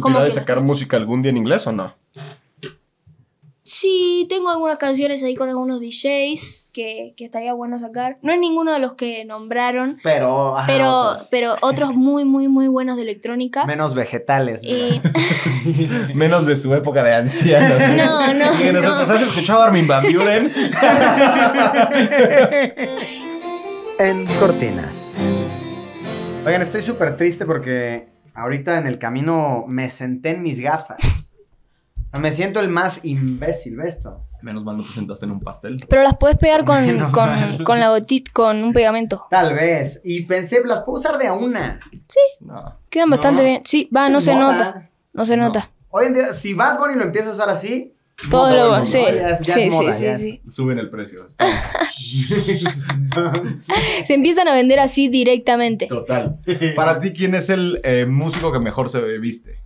¿Tú te que sacar música algún día en inglés o no? Sí, tengo algunas canciones ahí con algunos DJs que, que estaría bueno sacar. No es ninguno de los que nombraron, Pero, ajá, pero, otros. pero otros muy, muy, muy buenos de electrónica. menos vegetales. ¿no? Y- Menos de su época de ancianos. No, no, Que nosotros no. has escuchado a Armin Van Buren. en cortinas. Oigan, estoy súper triste porque ahorita en el camino me senté en mis gafas. Me siento el más imbécil, ¿ves esto? Menos mal no te sentaste en un pastel. pero las puedes pegar con, con, con la gotita, con un pegamento. Tal vez. Y pensé, las puedo usar de a una. No. Quedan bastante No. bien. Sí, va, no Es se moda. nota. No se No. nota. Hoy en día, si Bad Bunny lo empieza a usar así, Todo lo mundo, sí, ¿no? Ya es- ya sí, es moda, sí, ya sí, es-. Suben el precio. Se empiezan a vender así directamente. Total. Para ti, ¿quién es el eh, músico que mejor se viste?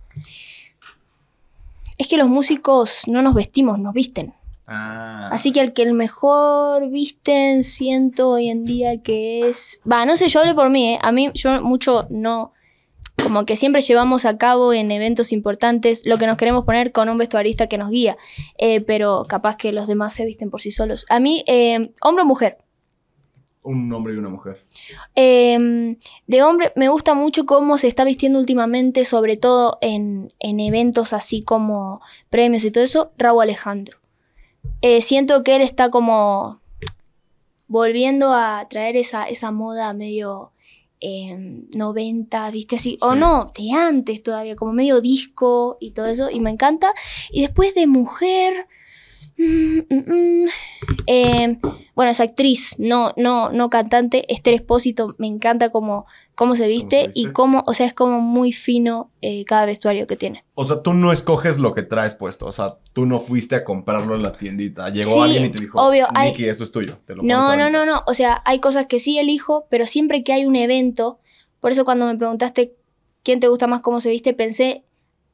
Es que los músicos no nos vestimos, nos visten. Ah. Así que el que el mejor visten, siento hoy en día que es. Va, no sé, yo hablé por mí, ¿eh? A mí, yo mucho no. Como que siempre llevamos a cabo en eventos importantes lo que nos queremos poner con un vestuarista que nos guía. Eh, pero capaz que los demás se visten por sí solos. A mí, eh, hombre o mujer. Un hombre y una mujer. Eh, de hombre, me gusta mucho cómo se está vistiendo últimamente, sobre todo en, en eventos así como premios y todo eso, Raúl Alejandro. Eh, siento que él está como volviendo a traer esa, esa moda medio eh, 90, viste así, o no, de antes todavía, como medio disco y todo eso, y me encanta. Y después de mujer... mm, mm, mm, eh, bueno, es actriz, no, no, no cantante. Esther Espósito, me encanta cómo, cómo se viste y cómo, o sea, es como muy fino eh, cada vestuario que tiene. O sea, tú no escoges lo que traes puesto. O sea, tú no fuiste a comprarlo en la tiendita. Llegó Sí, alguien y te dijo, obvio, hay- Nicky, esto es tuyo. Te lo No, no, ahorita". no, no. O sea, hay cosas que sí elijo, pero siempre que hay un evento, por eso cuando me preguntaste quién te gusta más cómo se viste, pensé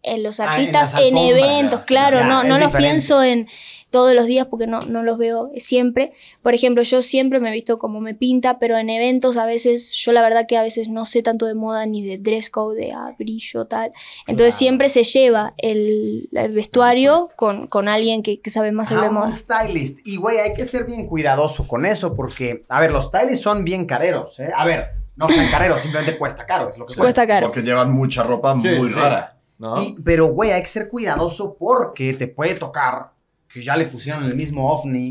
en los Ah, en artistas en, eventos, claro, Ya, no, no los diferente. pienso en todos los días porque no, no los veo siempre. Por ejemplo, yo siempre me he visto como me pinta, pero en eventos a veces, yo la verdad que a veces no sé tanto de moda ni de dress code, de ah, brillo, tal. Entonces Claro. siempre se lleva el, el vestuario con, con alguien que, que sabe más sobre Ah, moda. un stylist. Y güey, hay que ser bien cuidadoso con eso porque, a ver, los stylists son bien careros, ¿eh? A ver, no son careros, simplemente cuesta caro, es lo que Cuesta caro. Porque llevan mucha ropa Sí, muy sí. rara. ¿No? Y- pero, güey, hay que ser cuidadoso porque te puede tocar que ya le pusieron el mismo ovni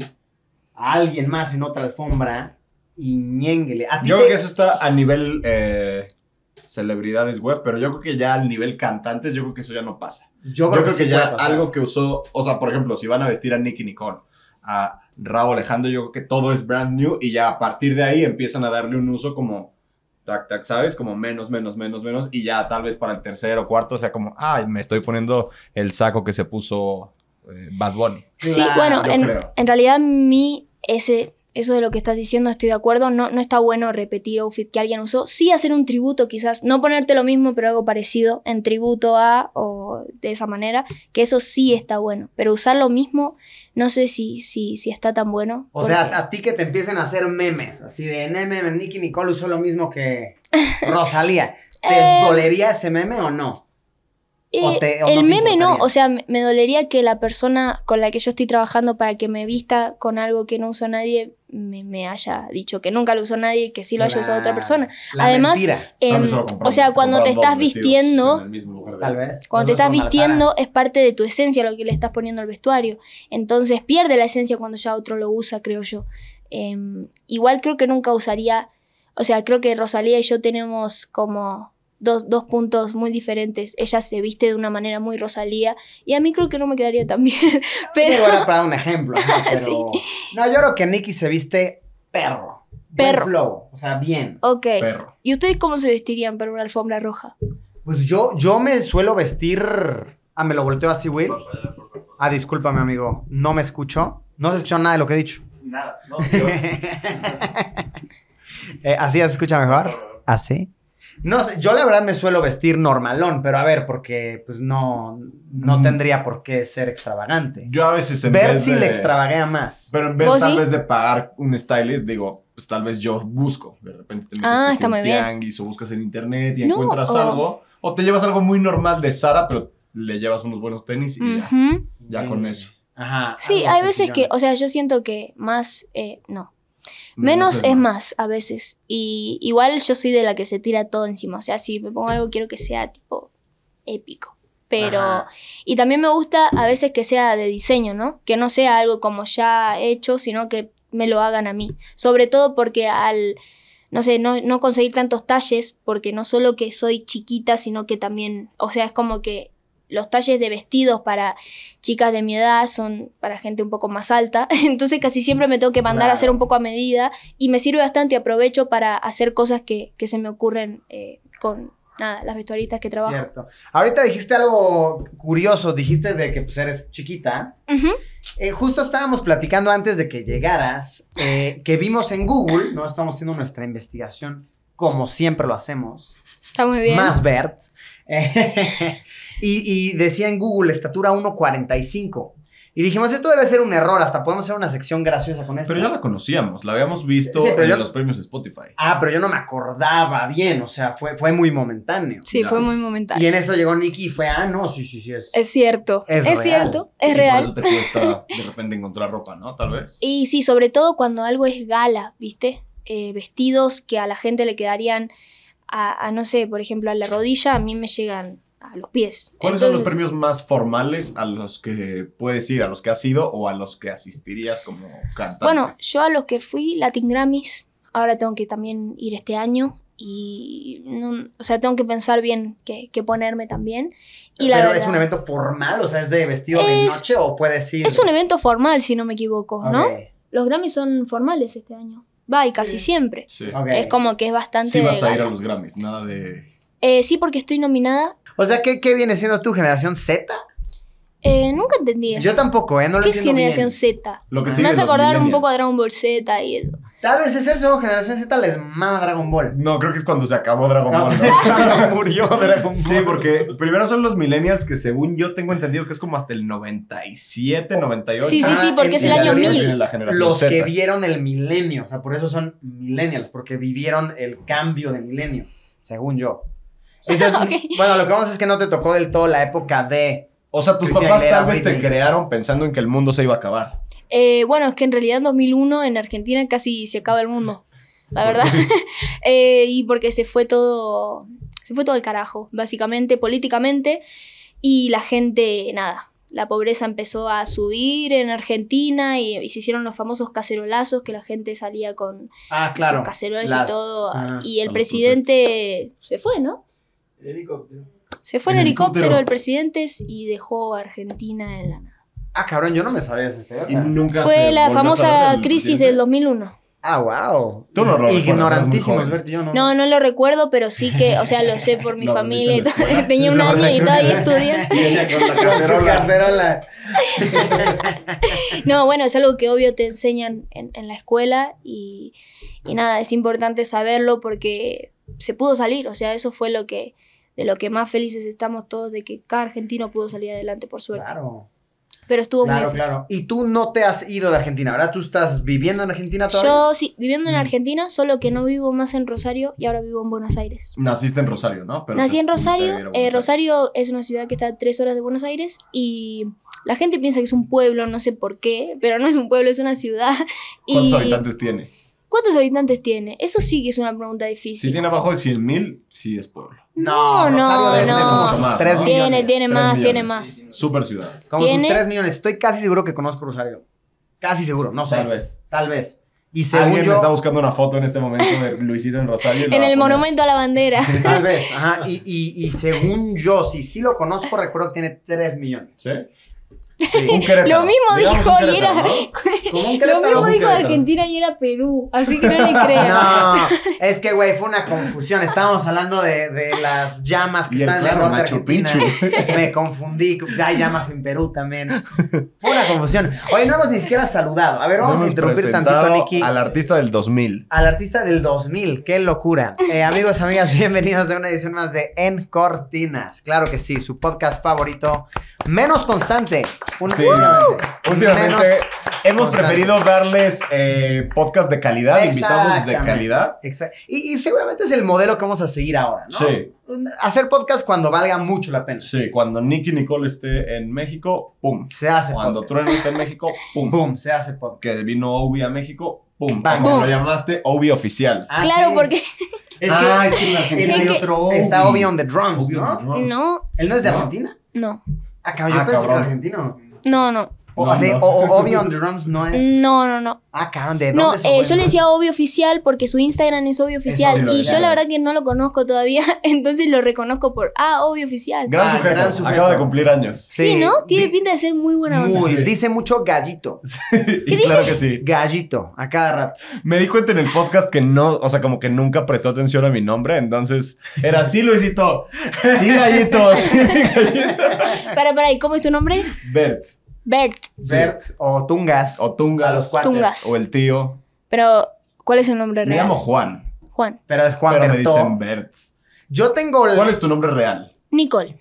a alguien más en otra alfombra y ñénguele. A ti Yo te- creo que eso está a nivel eh, celebridades web, pero yo creo que ya al nivel cantantes, yo creo que eso ya no pasa. yo Yo creo, que, sí ya algo que usó, o sea, por ejemplo, si van a vestir a Nicky Nicole, a Raúl Alejandro, yo creo que todo es brand new y ya a partir de ahí empiezan a darle un uso como tac, tac, ¿sabes? Como menos, menos, menos, menos y ya tal vez para el tercero o cuarto sea como, ay, me estoy poniendo el saco que se puso eh, Bad Bunny. Sí, Claro, bueno, en, en realidad mi, ese, eso de lo que estás diciendo estoy de acuerdo, no, no está bueno repetir outfit que alguien usó, sí hacer un tributo quizás, no ponerte lo mismo pero algo parecido en tributo a o de esa manera, que eso sí está bueno, pero usar lo mismo no sé si, si, si está tan bueno. O sea, a, a ti que te empiecen a hacer memes, así de meme, Nicky Nicole usó lo mismo que Rosalía. ¿Te Eh, dolería ese meme o no? o Eh, te- o el no meme no, o sea, me, me dolería que la persona con la que yo estoy trabajando para que me vista con algo que no usó nadie me, me haya dicho que nunca lo usó nadie y que sí lo haya usado otra persona. La Además, Em, o sea, cuando te estás vistiendo, tal vez. cuando te estás vistiendo es parte de tu esencia lo que le estás poniendo al vestuario. Entonces pierde la esencia cuando ya otro lo usa, creo yo. Em, igual creo que nunca usaría, o sea, creo que Rosalía y yo tenemos como dos, dos puntos muy diferentes. Ella se viste de una manera muy Rosalía y a mí creo que no me quedaría tan bien. Pero era para dar un ejemplo. ajá, pero- Sí. No, yo creo que Nicky se viste perro. Buen Perro. flow, o sea, bien. ok. Perro. ¿Y ustedes cómo se vestirían para una alfombra roja? Pues yo, yo me suelo vestir. Ah, me lo volteo así, Will. Ah, discúlpame, amigo. No me escucho. No se escuchó nada de lo que he dicho. Nada, no. yo- Eh, ¿Así ya se escucha mejor? ¿Así? No sé, yo la verdad me suelo vestir normalón, pero a ver, porque pues no, no Mm. tendría por qué ser extravagante. Yo a veces en Ver vez si de... le extravaguea más. Pero en vez ¿Vos tal sí? vez de pagar un stylist, digo, pues tal vez yo busco. De repente te metes Ah, está bien. tianguis o buscas en internet y No, encuentras o- algo. O te llevas algo muy normal de Sara, pero le llevas unos buenos tenis y ya, con eso. Ajá. Sí, hay veces que, o sea, yo siento que más, eh, no. Menos, es, más. a veces. Y igual yo soy de la que se tira todo encima. O sea, si me pongo algo, quiero que sea tipo épico. Pero. Ajá. Y también me gusta a veces que sea de diseño, ¿no? Que no sea algo como ya hecho, sino que me lo hagan a mí. Sobre todo porque al. No sé, no, no conseguir tantos talles, porque no solo que soy chiquita, sino que también. O sea, es como que los talles de vestidos para chicas de mi edad son para gente un poco más alta. Entonces casi siempre me tengo que mandar a hacer un poco a medida. Y me sirve bastante y aprovecho para hacer cosas que, que se me ocurren eh, con nada, las vestuaristas que trabajo. Cierto. Ahorita dijiste algo curioso, dijiste de que pues eres chiquita. Eh, justo estábamos platicando antes de que llegaras, eh, que vimos en Google, no estamos haciendo nuestra investigación como siempre lo hacemos, Está muy bien. más Bert, eh, y, y decía en Google estatura 1.45. Y dijimos, esto debe ser un error, hasta podemos hacer una sección graciosa con esto. Pero ya la conocíamos, la habíamos visto Sí, sí, pero en yo- los premios Spotify. Ah, pero yo no me acordaba bien, o sea, fue, fue muy momentáneo. Sí, Ya. fue muy momentáneo. Y en eso llegó Nicky y fue, ah, no, sí, sí, sí, es. Es cierto. Es Es, real. cierto. Es y real. Por eso te cuesta de repente encontrar ropa, ¿no? Tal vez. Y sí, sobre todo cuando algo es gala, ¿viste? Eh, vestidos que a la gente le quedarían a, a, no sé, por ejemplo, a la rodilla, a mí me llegan a los pies. ¿Cuáles son los premios más formales a los que puedes ir, a los que has ido o a los que asistirías como cantante? Bueno, yo a los que fui, Latin Grammys, ahora tengo que también ir este año y, no- o sea, tengo que pensar bien qué, qué ponerme también. Y la pero verdad, es un evento formal, o sea, es de vestido de noche o puedes ir. es un evento formal, si no me equivoco, ¿no? Los Grammys son formales este año. Va, y casi siempre. Sí. Es como que es bastante... Sí vas a ir a los Grammys, nada de... Eh, sí, porque estoy nominada. O sea, ¿qué, qué viene siendo tu generación Z? Eh, nunca entendí eso. Yo tampoco, ¿eh? No lo ¿Qué es generación bien. Z? Lo que Me hace acordar un poco a Dragon Ball Z y eso. Tal vez es eso, generación Z les mama Dragon Ball. No, creo que es cuando se acabó Dragon No, Ball. ¿no? cuando murió Dragon Ball. Sí, porque primero son los millennials que según yo tengo entendido que es como hasta el 97, 98. Sí, sí, sí, Ah, porque es en- el año realidad 1000. Viene la generación Los Z. que vieron el milenio, o sea, por eso son millennials, porque vivieron el cambio de milenio, según yo. Entonces, bueno, lo que vamos es que no te tocó del todo la época de... O sea, tus papás Aguilera, tal vez te crearon pensando en que el mundo se iba a acabar. Eh, bueno, es que en realidad en 2001 en Argentina casi se acaba el mundo. La verdad. Eh, y porque se fue todo. Se fue todo el carajo, básicamente, políticamente. Y la gente, nada. La pobreza empezó a subir en Argentina y, y se hicieron los famosos cacerolazos que la gente salía con Ah, claro. sus cacerolas las- y todo. ah, y el presidente se fue, ¿no? Se fue en, helicóptero, helicóptero. el presidente y dejó a Argentina en la nada. Ah, cabrón, yo no me sabía esa historia. Y nunca Fue se la famosa del crisis presidente. del 2001. Ah, wow. Tú no lo muy Bert, yo no. No, no lo recuerdo, pero sí que, o sea, lo sé por mi Lo familia. Tenía un año y todavía cacerola. No, bueno, es algo que obvio te enseñan en, en la escuela y, y nada, es importante saberlo porque se pudo salir, o sea, eso fue lo que, de lo que más felices estamos todos, de que cada argentino pudo salir adelante por suerte. Claro, Pero estuvo muy claro, difícil. claro. Y tú no te has ido de Argentina, ¿verdad? Tú estás viviendo en Argentina todavía. Yo sí, viviendo en Mm. Argentina, solo que no vivo más en Rosario y ahora vivo en Buenos Aires. Naciste en Rosario, ¿no? Pero Nací en Rosario. eh, Aires. Rosario es una ciudad que está a tres horas de Buenos Aires y la gente piensa que es un pueblo, no sé por qué, pero no es un pueblo, es una ciudad. ¿Cuántos y habitantes tiene? ¿Cuántos habitantes tiene? Eso sí que es una pregunta difícil. Si tiene abajo de 100 mil, sí es pueblo. No, Rosario no, tener como no. sus ¿no? Tiene, millones. tiene más, tiene más. Super ciudad. Como sus tiene- 3 millones. Estoy casi seguro que conozco Rosario. Casi seguro, no sé. Tal vez. Tal vez. Y según Alguien yo, está buscando una foto en este momento de Luisito en Rosario. y la En va a el poner. monumento a la bandera. Tal vez, ajá. Y, y, y según yo, si sí lo conozco, recuerdo que tiene 3 millones. ¿Sí? Un. Lo mismo dijo era. ¿no? Lo mismo dijo. Argentina y era Perú. Así que no le crean. No, es que, güey, fue una confusión. Estábamos hablando de, de las llamas que Y el están en el claro, norte de Machu Argentina. Me confundí. Hay llamas en Perú también. Fue una confusión. Oye, no hemos ni siquiera saludado. A ver, vamos No a interrumpir tantito, Nicky. Al artista del 2000. Al artista del 2000, qué locura. Eh, amigos, amigas, bienvenidos a una edición más de En Cortinas. Claro que sí, su podcast favorito, menos constante. Un- Sí. últimamente. Hemos Constante. preferido darles eh, podcast de calidad, invitados de calidad. Exacto. Y, y seguramente es el modelo que vamos a seguir ahora, ¿no? Sí. Hacer podcast cuando valga mucho la pena. Sí, cuando Nicky Nicole esté en México, pum. Se hace Cuando podcast. Trueno esté en México, pum. Boom, se hace podcast. Que vino Obi a México, pum. Como lo llamaste, Obi oficial. Ah, claro, sí. porque Es ah, es que en Argentina hay otro Obi. está Obi on the drums, Obi on ¿no? the drums. no, ¿Él no es de ¿No? Argentina? no, Ah, cabrón, yo Ah, pensé que era argentino. no, no, O, No, así, no. o- o Obi on the drums no es. no, no, no. Ah, cabrón, ¿de dónde No, se eh, yo le decía obvio oficial porque su Instagram es obvio oficial. sí y yo la verdad que no lo conozco todavía, entonces lo reconozco por, ah, obvio oficial. Gran, Ah, sujeto. gran sujeto. Acaba de cumplir años. Sí, Sí, ¿no? Tiene pinta de ser muy buena onda. Muy, dice mucho gallito. y claro que sí. Gallito, a cada rato. Me di cuenta en el podcast que no, o sea, como que nunca prestó atención a mi nombre, entonces era así, Luisito. Sí, gallito. Sí, gallito. Para, para, ¿y cómo es tu nombre? Bert. Bert. Sí. Bert o Tungas. O Tungas. A los cuates. Tungas. O el tío. Pero, ¿cuál es el nombre Me real? llamo Juan. Juan. Pero es Juan pero me dicen Bert. Yo tengo. el- ¿Cuál es tu nombre real? Nicole.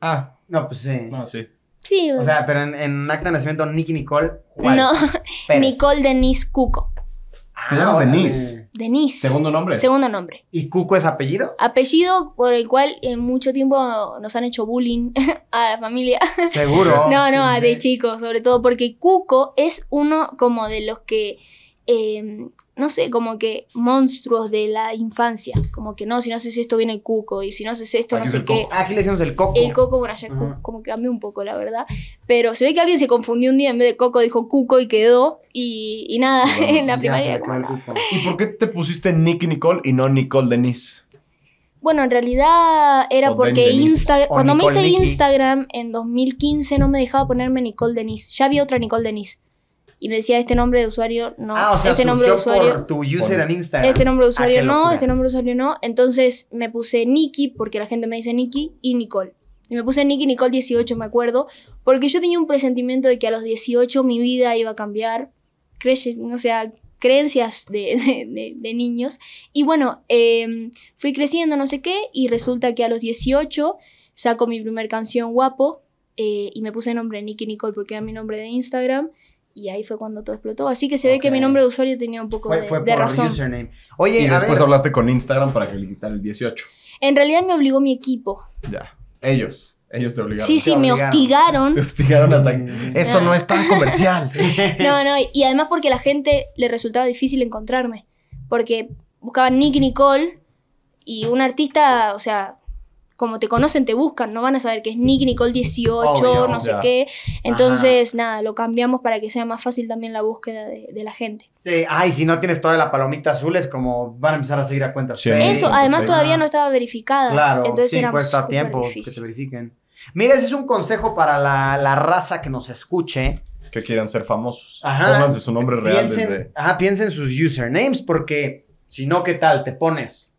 Ah, No, pues sí. no, sí. Sí, O sea, pero en, en acta de nacimiento, Nicky Nicole. Juárez. no. Pérez. Nicole Denise Cuco. Ah, Te llamas órale. Denise. Denise. Segundo nombre. Segundo nombre. ¿Y Cuco es apellido? Apellido por el cual en mucho tiempo nos han hecho bullying a la familia. Seguro. No, no, Sí, de sí. chicos, sobre todo porque Cuco es uno como de los que, eh, no sé, como que monstruos de la infancia. Como que no, si no haces esto viene el Cuco y si no haces esto Aquí no es sé qué. Ah, aquí le decimos el Coco. El Coco, bueno, ya como que cambió un poco, la verdad. Pero se ve que alguien se confundió un día, en vez de Coco dijo Cuco y quedó. Y, y nada, en la primaria. ¿Y por qué te pusiste Nicky Nicole y no Nicole Denise? Bueno, en realidad era O porque Denny Denise. Insta O cuando me hice Nicky. Instagram en 2015 no me dejaba ponerme Nicole Denise. Ya había otra Nicole Denise. Y me decía este nombre de usuario no. Ah, o sea, este nombre de usuario. por tu user Por- en Instagram. Este nombre de Ah, usuario no, locura. este nombre de usuario no. Entonces me puse Nikki, porque la gente me dice Nikki, y Nicole. Y me puse Nikki Nicole 18, me acuerdo, porque yo tenía un presentimiento de que a los 18 mi vida iba a cambiar. Creye, o sea, creencias de, de- de- de niños. Y bueno, eh, fui creciendo, no sé qué, y resulta que a los 18 saco mi primer canción guapo eh, y me puse el nombre Nikki Nicole porque era mi nombre de Instagram. Y ahí fue cuando todo explotó. Así que se ve que mi nombre de usuario tenía un poco Fue, de, fue de por razón. username. Oye, y a después ver, hablaste con Instagram para que le quitara el 18. En realidad me obligó mi equipo. Ya. Ellos. Ellos te obligaron. Sí, sí, Te me hostigaron. Te hostigaron hasta Mm. Eso no es tan comercial. No, no, y además porque a la gente le resultaba difícil encontrarme. Porque buscaban Nicky Nicole y un artista, o sea, como te conocen, te buscan, no van a saber que es Nicky Nicole 18, Obvio, no sé qué. Entonces, nada, lo cambiamos para que sea más fácil también la búsqueda de, de la gente. Sí, ay, si no tienes toda la palomita azul es como van a empezar a seguir a cuentas. Sí, Eso, además todavía no estaba verificada. Claro, entonces sí, era cuesta tiempo que te verifiquen. Mira, ese es un consejo para la, la raza que nos escuche. Que quieran ser famosos. Ajá. Pónganse su nombre real Piensen, desde. ajá, piensen sus usernames porque si no, ¿qué tal? Te pones.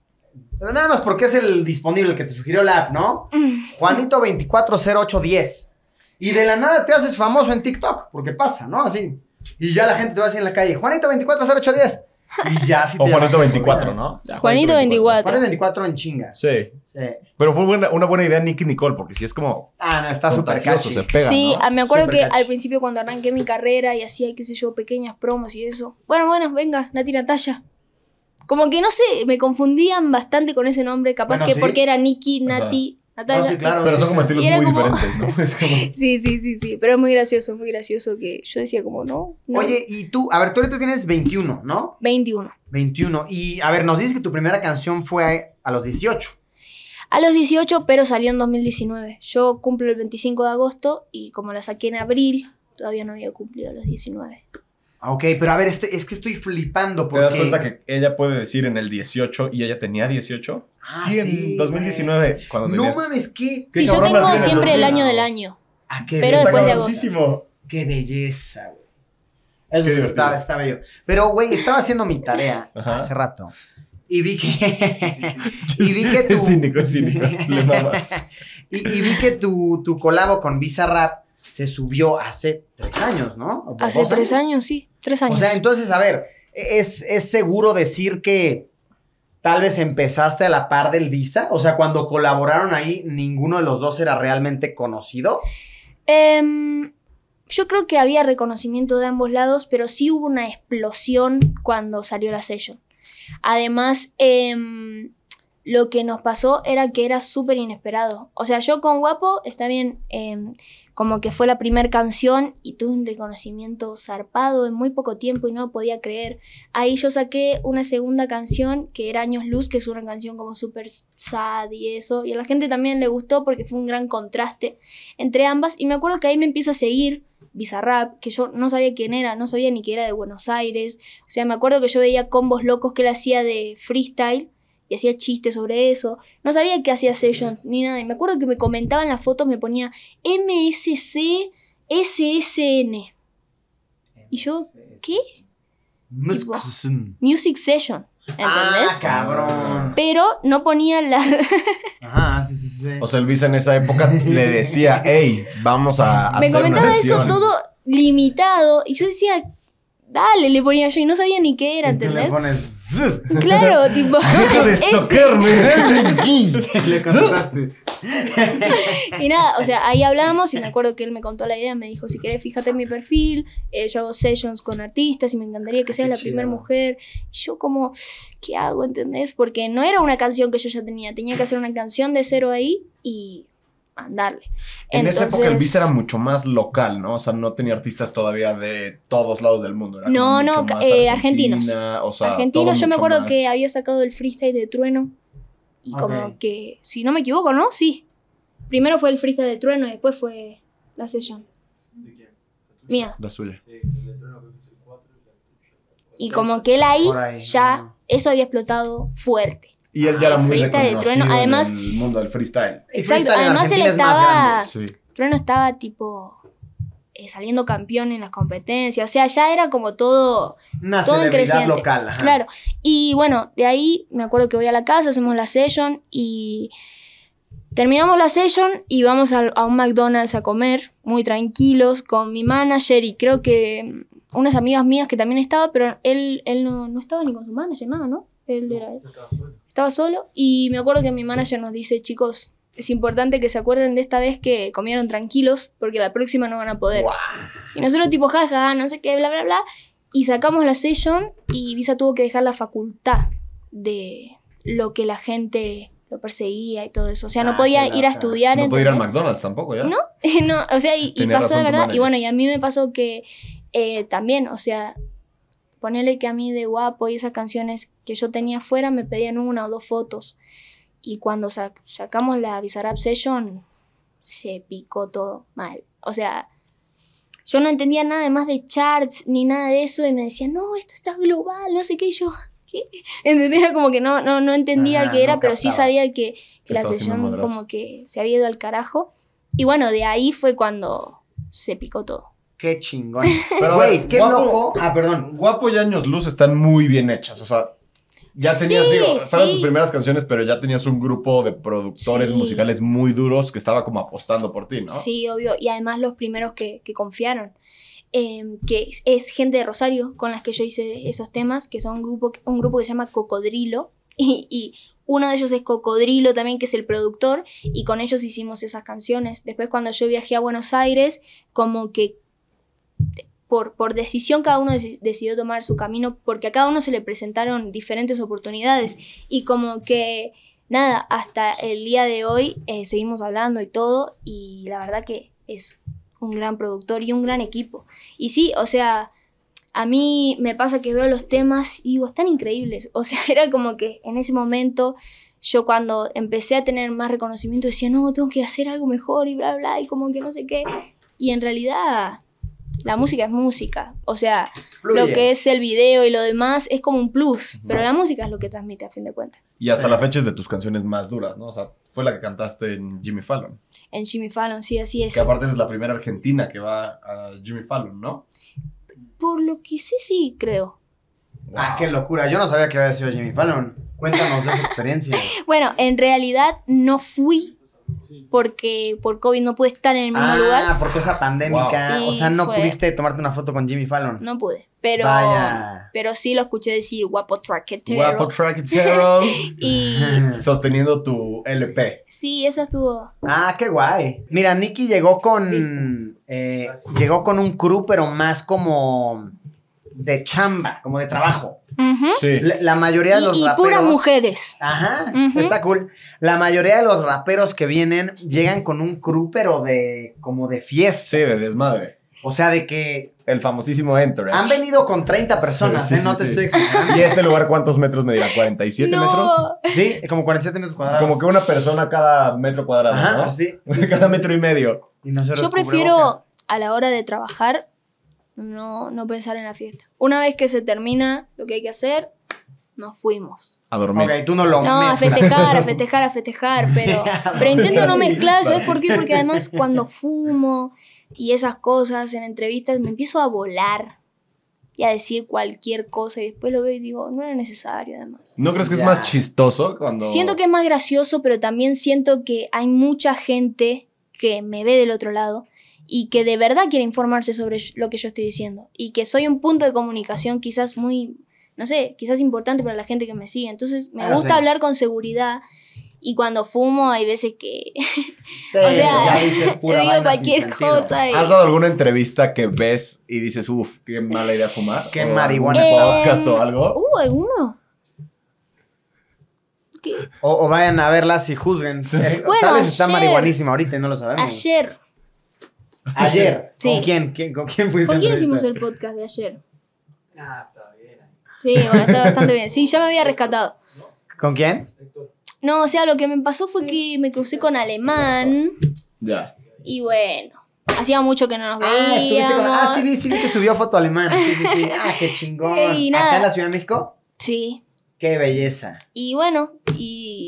Nada más porque es el disponible el que te sugirió la app, ¿no? Juanito 240810. Y de la nada te haces famoso en TikTok, porque pasa, ¿no? Así. Y ya la gente te va así en la calle, Juanito 240810. Y ya así te O Juanito llaman. 24, ¿no? Ya, Juanito 24. Juanito 24 en chinga. Sí. Sí. Pero fue buena- una buena idea Nicky Nicole, porque si es como. Ah, no, está súper catchy. se pega, sí, ¿no? ah, me acuerdo Súper que catchy. al principio cuando arranqué mi carrera y hacía, qué sé yo, pequeñas promos y eso. Bueno, bueno, venga, Nati Natalia. Como que no sé, me confundían bastante con ese nombre, capaz Bueno, que sí. porque era Nikki. Nati, Natalia. No, sí, claro. Pero sí, son como estilos muy como- diferentes, ¿no? Es como. Sí, sí, sí, sí, pero es muy gracioso, muy gracioso que yo decía como, no, no. Oye, y tú, a ver, tú ahorita tienes 21, ¿no? 21. 21. Y a ver, nos dices que tu primera canción fue a, a los 18. A los 18, pero salió en 2019. Yo cumplo el 25 de agosto y como la saqué en abril, todavía no había cumplido los 19. Ah, Ok, pero a ver, este- es que estoy flipando ¿Te porque... das cuenta que ella puede decir en el 18 y ella tenía 18? Ah, sí, sí, en 2019, cuando tenía. No mames, qué... Qué Sí, yo tengo el siempre el 2000, año del año. Ah, qué, Pero después de agosto. qué belleza, güey. Eso sí está, divertido. está bello. Pero, güey, estaba haciendo mi tarea Ajá. hace rato. Y vi que... y vi que tu... Es cínico, es cínico. Y, y vi que tu, tu colabo con Visa Rap se subió hace tres años, ¿no? ¿O Hace tres años, sí, tres años. O sea, entonces, a ver, ¿es, es seguro decir que tal vez empezaste a la par del Visa? O sea, cuando colaboraron ahí, ninguno de los dos era realmente conocido. Em, yo creo que había reconocimiento de ambos lados, pero sí hubo una explosión cuando salió la session. Además, em, lo que nos pasó era que era súper inesperado. O sea, yo con Guapo, está bien, em, como que fue la primera canción y tuve un reconocimiento zarpado en muy poco tiempo y no podía creer. Ahí yo saqué una segunda canción que era Años Luz, que es una canción como súper sad y eso. Y a la gente también le gustó porque fue un gran contraste entre ambas. Y me acuerdo que ahí me empieza a seguir Bizarrap, que yo no sabía quién era, no sabía ni que era de Buenos Aires. O sea, me acuerdo que yo veía combos locos que él hacía de freestyle y hacía chistes sobre eso. No sabía que hacía sessions ni nada. Y me acuerdo que me comentaba en las fotos, me ponía MSC SSN. Y yo, ¿qué? Music Session. ¿Entendés? Ah, cabrón. Pero no ponía la. Ajá, sí, sí, sí. O sea, Elvis en esa época le decía, hey, vamos a me hacer comentaba una eso sesión". todo limitado. Y yo decía, dale, le ponía yo. Y no sabía ni qué era, Y tú le ¿entendés? pones. Claro, tipo. Deja de estoquearme. le contaste. Y nada, o sea, ahí hablamos y me acuerdo que él me contó la idea, me dijo, si querés, fíjate en mi perfil, eh, yo hago sessions con artistas y me encantaría que seas Qué la primera mujer. Y yo como, ¿qué hago? ¿Entendés? Porque no era una canción que yo ya tenía, tenía que hacer una canción de cero ahí y mandarle. En esa época Entonces- Elvis era mucho más local, ¿no? O sea, no tenía artistas todavía de todos lados del mundo. Era No, no, eh, argentinos. O sea, Argentino, todo yo me acuerdo más- que había sacado el freestyle de Trueno y como que, si no me equivoco, ¿no? Sí. Primero fue el freestyle de Trueno y después fue la session. Mía. La suya. Y como que él ahí, ya eso había explotado fuerte. Y él ya era muy Freestyle de reconocido Trueno, además- en el mundo del freestyle. Exacto, freestyle además él es estaba-. Sí. Trueno estaba tipo eh, saliendo campeón en las competencias. O sea, ya era como todo, Una todo en celebridad local. ajá. Claro. Y bueno, de ahí me acuerdo que voy a la casa, hacemos la session y terminamos la session y vamos al- a, un McDonald's a comer, muy tranquilos, con mi manager y creo que mm, unas amigas mías que también estaba, pero él, él no, no estaba ni con su manager, nada, ¿no? Él era estaba solo y me acuerdo que mi manager nos dice, chicos, es importante que se acuerden de esta vez que comieron tranquilos porque la próxima no van a poder. Y nosotros tipo, jaja, no sé qué, bla, bla, bla. Y sacamos la session y Visa tuvo que dejar la facultad de lo que la gente lo perseguía y todo eso. O sea, no Ah, podía ir a estudiar. No puede ir al. McDonald's tampoco, ¿ya? No, no, o sea, y, pasó de verdad. Y bueno, y a mí me pasó que eh, también, o sea, ponerle que a mí de guapo y esas canciones que yo tenía afuera me pedían una o dos fotos. Y cuando sa- sacamos la Bizarrap Session, se picó todo mal. O sea, yo no entendía nada más de charts ni nada de eso y me decían, no, esto está global, no sé qué, y yo, ¿qué? ¿Entendés? Era como que no, no, no entendía Ajá, qué era, no pero sí sabía que, que la sesión como que se había ido al carajo. Y bueno, de ahí fue cuando se picó todo. Qué chingón. Pero, Güey, qué guapo- loco. Ah, perdón. Guapo y Años Luz están muy bien hechas. O sea, ya tenías, Sí, digo, fueron sí. tus primeras canciones, pero ya tenías un grupo de productores Sí. musicales muy duros que estaba como apostando por ti, ¿no? Sí, obvio. Y además los primeros que, que confiaron. eh, que es, es gente de Rosario con las que yo hice esos temas, que son un grupo, un grupo que se llama Cocodrilo. Y, y uno de ellos es Cocodrilo también, que es el productor, y con ellos hicimos esas canciones. Después cuando yo viajé a Buenos Aires, como que por, por decisión cada uno deci- decidió tomar su camino, porque a cada uno se le presentaron diferentes oportunidades. Y como que, nada, hasta el día de hoy eh, seguimos hablando y todo, y la verdad que es un gran productor y un gran equipo. Y sí, o sea, a mí me pasa que veo los temas y digo, están increíbles. O sea, era como que en ese momento yo cuando empecé a tener más reconocimiento decía, no, tengo que hacer algo mejor y bla, bla, y como que no sé qué. Y en realidad la música es música. O sea, Fluye. lo que es el video y lo demás es como un plus, pero la música es lo que transmite a fin de cuentas. Y hasta Sí. la fecha es de tus canciones más duras, ¿no? O sea, fue la que cantaste en Jimmy Fallon. En Jimmy Fallon, sí, así es. Que aparte eres la primera argentina que va a Jimmy Fallon, ¿no? Por lo que sé, sí, creo. Ah, qué locura. Yo no sabía que había sido Jimmy Fallon. Cuéntanos de esa experiencia. Bueno, en realidad no fui porque por COVID no pude estar en el mismo ah, lugar. porque esa pandémica. Wow. o sea, no fue. pudiste tomarte una foto con Jimmy Fallon. No pude. Pero, Vaya. pero sí lo escuché decir guapo traquetero. Guapo tracketero. Y Sosteniendo tu LP. sí, eso estuvo. Ah, qué guay. Mira, Nicky llegó con eh, llegó con un crew, pero más como de chamba, como de trabajo. Ujú. Sí. La, la mayoría de Y, los y raperos. puras mujeres. Ajá, Ujú. está cool. La mayoría de los raperos que vienen llegan con un crew, pero de como de fiesta. Sí, de desmadre. O sea, de que El famosísimo Entourage. han venido con 30 personas, Sí, ¿eh? sí, No sí, te sí. estoy exagerando. ¿Y este lugar cuántos metros medirá? ¿47 no. metros? Sí, como 47 metros cuadrados. Como que una persona cada metro cuadrado, Ajá, ¿no? así. cada metro y medio. Y Yo prefiero a la hora de trabajar no, no pensar en la fiesta. Una vez que se termina lo que hay que hacer, nos fuimos. A dormir. Ok, tú no lo No, a mezclas. festejar, a festejar, a festejar, pero, pero intento no mezclar, ¿sabes por qué? Porque además cuando fumo y esas cosas en entrevistas me empiezo a volar y a decir cualquier cosa y después lo veo y digo, no era necesario además. ¿No crees que Ya. es más chistoso cuando... Siento que es más gracioso, pero también siento que hay mucha gente que me ve del otro lado y que de verdad quiere informarse sobre lo que yo estoy diciendo y que soy un punto de comunicación quizás muy, no sé, quizás importante para la gente que me sigue. Entonces me Ah, gusta sí. hablar con seguridad y cuando fumo hay veces que Sí, o sea, dices pura digo cualquier cosa y... ¿Has dado alguna entrevista que ves y dices, uff, qué mala idea fumar? Qué ¿O marihuana algún está. podcast o algo? ¿Hubo alguno? O, o vayan a verlas y juzguen. Es- Bueno, tal vez está ayer- marihuanísima ahorita y no lo sabemos. Ayer. Ayer. Sí. ¿Con quién? ¿Quién- ¿Con quién fuiste? ¿Con quién hicimos el podcast de ayer? Ah, está bien. Sí, bueno, está bastante bien. Sí, ya me había rescatado. ¿Con quién? No, o sea, lo que me pasó fue que me crucé con alemán Ya. y bueno, hacía mucho que no nos Ah, con... veíamos. ah, sí vi, sí vi que subió foto alemán. Sí, sí, sí. Ah, qué chingón. Y nada. ¿Acá en la Ciudad de México? Sí. Qué belleza. Y bueno, y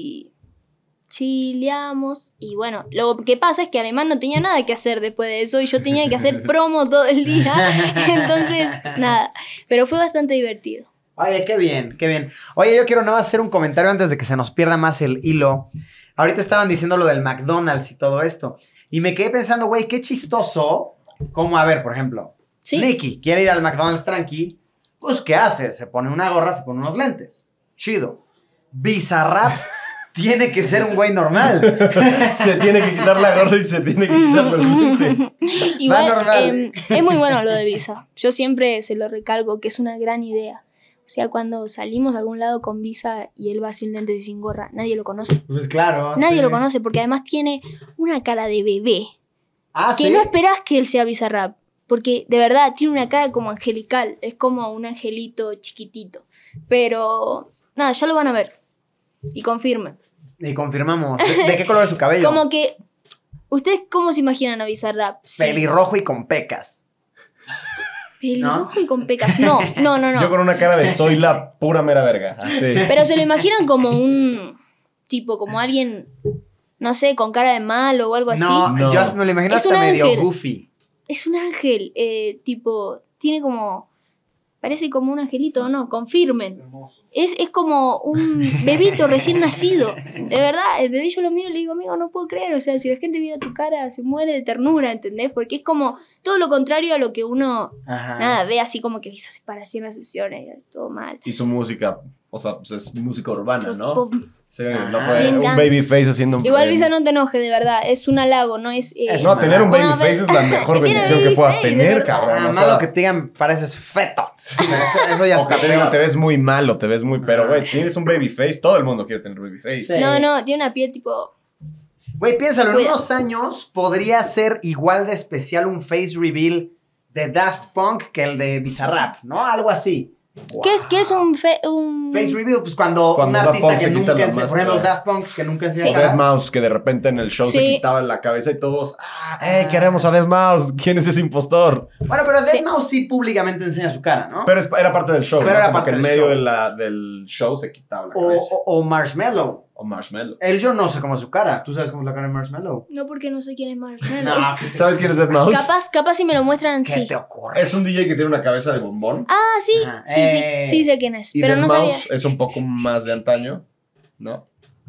chileamos y bueno, lo que pasa es que Alemán no tenía nada que hacer después de eso y yo tenía que hacer promo todo el día, entonces nada, pero fue bastante divertido. Oye, qué bien, qué bien. Oye, yo quiero nada más hacer un comentario antes de que se nos pierda más el hilo. Ahorita estaban diciendo lo del McDonald's y todo esto. Y me quedé pensando, güey, qué chistoso. Como, a ver, por ejemplo, Sí. Nicky quiere ir al McDonald's tranqui. Pues, ¿qué hace? Se pone una gorra, se pone unos lentes. Chido. Bizarrap tiene que ser un güey normal. se tiene que quitar la gorra y se tiene que quitar los lentes. Igual, em, es muy bueno lo de Visa. Yo siempre se lo recalco que es una gran idea. O sea, cuando salimos a algún lado con Visa y él va sin lentes y sin gorra, nadie lo conoce. Pues claro. Nadie sí. lo conoce porque además tiene una cara de bebé. Ah, que ¿sí? no esperás que él sea Bizarrap. Porque de verdad tiene una cara como angelical. Es como un angelito chiquitito. Pero nada, ya lo van a ver. Y confirmen. Y confirmamos. ¿De, de qué color es su cabello? Como que. ¿Ustedes cómo se imaginan a Bizarrap? Sí. Pelirrojo y con pecas. Pelirrojo y con pecas. No, no, no, no. Yo con una cara de soy la pura mera verga. Así. Pero se lo imaginan como un. Tipo, como alguien. No sé, con cara de malo o algo así. No, No. yo me lo imagino Es hasta un medio ángel. goofy. Es un ángel. eh, tipo. Tiene como. Parece como un angelito, ¿no? Confirmen. Es, es como un bebito recién nacido. De verdad, desde yo lo miro y le digo, amigo, no puedo creer. O sea, si la gente mira tu cara, se muere de ternura, ¿entendés? Porque es como todo lo contrario a lo que uno, Ajá. nada, ve así como que se para así en las sesiones, y es todo mal. Y su música, o sea, pues es música urbana, ¿no? Sí, no puede, un babyface haciendo... Igual eh, Visa no te enoje, de verdad. Es un halago, no es. eh, Es No, tener un babyface vez- es la mejor bendición que puedas tener, cabrón. Ah, o malo que te digan, pareces feto. Eso, eso ya o que te digan, peor. te ves muy malo, te ves muy... Pero, güey, tienes un babyface, todo el mundo quiere tener babyface. Sí. No, no, tiene una piel tipo. Güey, piénsalo, en unos años podría ser igual de especial un face reveal de Daft Punk que el de Bizarrap, ¿no? Algo así. ¿Qué es, qué es un, fe- un. Face reveal, pues cuando, Cuando un artista Punk que se nunca, ense- por ejemplo, Daft Punk que nunca O caras. Dead Mouse, que de repente en el show se Sí. quitaban la cabeza y todos, ah, eh, queremos a Dead Mouse, ¿quién es ese impostor? Bueno, pero Dead Sí. Mouse sí públicamente enseña su cara, ¿no? Pero es- era parte del show, Pero ¿no? era Como parte que en del medio show. de la, del show se quitaba la o, cabeza. o, o Marshmallow. O Marshmallow. Él yo no sé cómo es su cara. ¿Tú sabes cómo es la cara de Marshmallow? No, porque no sé quién es Marshmallow. No, ¿Sabes quién es Dead Mouse? Capaz, capaz si me lo muestran, ¿qué sí. te ocurre? Es un DJ que tiene una cabeza de bombón. Ah, sí. Ajá. Sí, Eh. sí. Sí sé quién es. Y pero Dead no sabía. Mouse es un poco más de antaño, ¿no?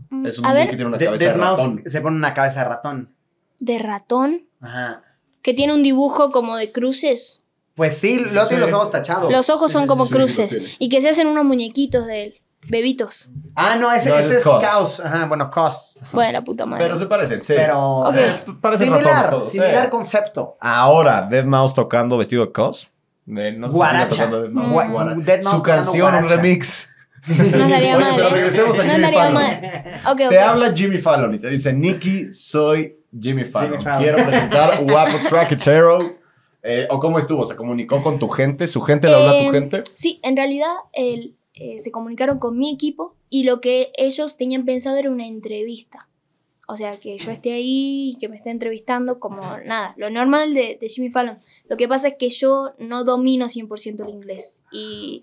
Mm, Es un A DJ ver, que tiene una De- cabeza Dead de Mouse ratón. se pone una cabeza de ratón. de ratón. Ajá. Que tiene un dibujo como de cruces. Pues sí, tiene Sí. los ojos tachados. Los ojos Sí, son sí, como sí, sí, sí, cruces. y que se hacen unos muñequitos de él. Bebitos. Ah, no, ese, No, ese ese es es Cos. Caos. Ajá, bueno, Cos. Bueno, la puta madre. Pero se parecen, sí. Pero Ok. Eh, parecen similar, todos, similar sí. concepto. Ahora, Dead Mouse tocando vestido de cos. Eh, no sé si Guaracha. tocando Dead Mouse. Gua- Guara- Dead Mouse Su canción, un remix. No estaría mal, pero ¿eh? regresemos a no Jimmy estaría Fallon. mal. Ok, ok. Te habla Jimmy Fallon y te dice, Nicky, soy Jimmy Fallon. Jimmy Fallon. Quiero presentar Guapo Tracketero. Eh, ¿O cómo estuvo? ¿Se comunicó con tu gente? ¿Su gente le habla a tu Eh, gente? Sí, en realidad el, eh, se comunicaron con mi equipo y lo que ellos tenían pensado era una entrevista. O sea, que yo esté ahí y que me esté entrevistando como nada, lo normal de, de Jimmy Fallon. Lo que pasa es que yo no domino 100% el inglés. Y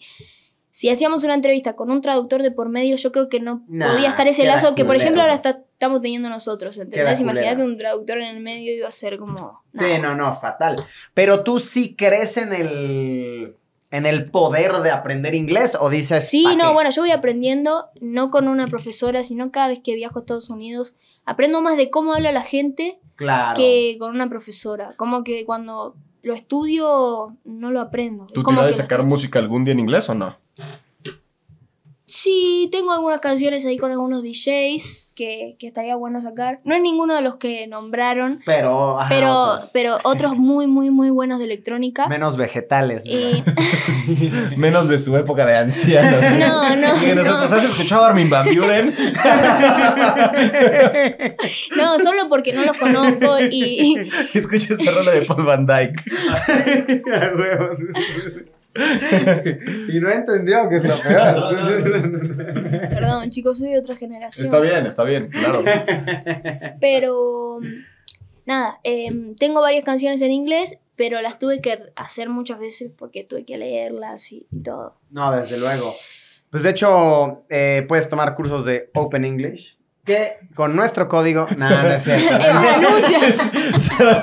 si hacíamos una entrevista con un traductor de por medio, yo creo que no Nah, podía estar ese lazo que, por ejemplo, ahora está- estamos teniendo nosotros. ¿Entendés? Imagínate un traductor en el medio iba a ser como... Sí, no, no, fatal. Pero tú sí crees en el en el poder de aprender inglés o dices Sí, ¿pa' no, qué? bueno, yo voy aprendiendo, no con una profesora, sino cada vez que viajo a Estados Unidos, aprendo más de cómo habla la gente claro. que con una profesora. Como que cuando lo estudio, no lo aprendo. ¿Tú te irás a sacar música algún día en inglés o no? Sí, tengo algunas canciones ahí con algunos DJs que, que estaría bueno sacar. No es ninguno de los que nombraron, pero ajá, pero, otros. pero otros muy, muy, muy buenos de electrónica. menos vegetales. ¿no? Y, Menos de su época de ancianos. no, no, Que nosotros, no. ¿has escuchado a Armin Van Buren? No, solo porque no los conozco y, Escucha esta rola de Paul Van Dyke. Y no entendió que es lo peor. Perdón, chicos, soy de otra generación. Está bien, está bien, claro. Pero nada, em, tengo varias canciones en inglés, pero las tuve que hacer muchas veces porque tuve que leerlas y, y todo. no, desde luego. Pues de hecho, eh, puedes tomar cursos de Open English. Que con nuestro código. No, no es cierto. El anuncio.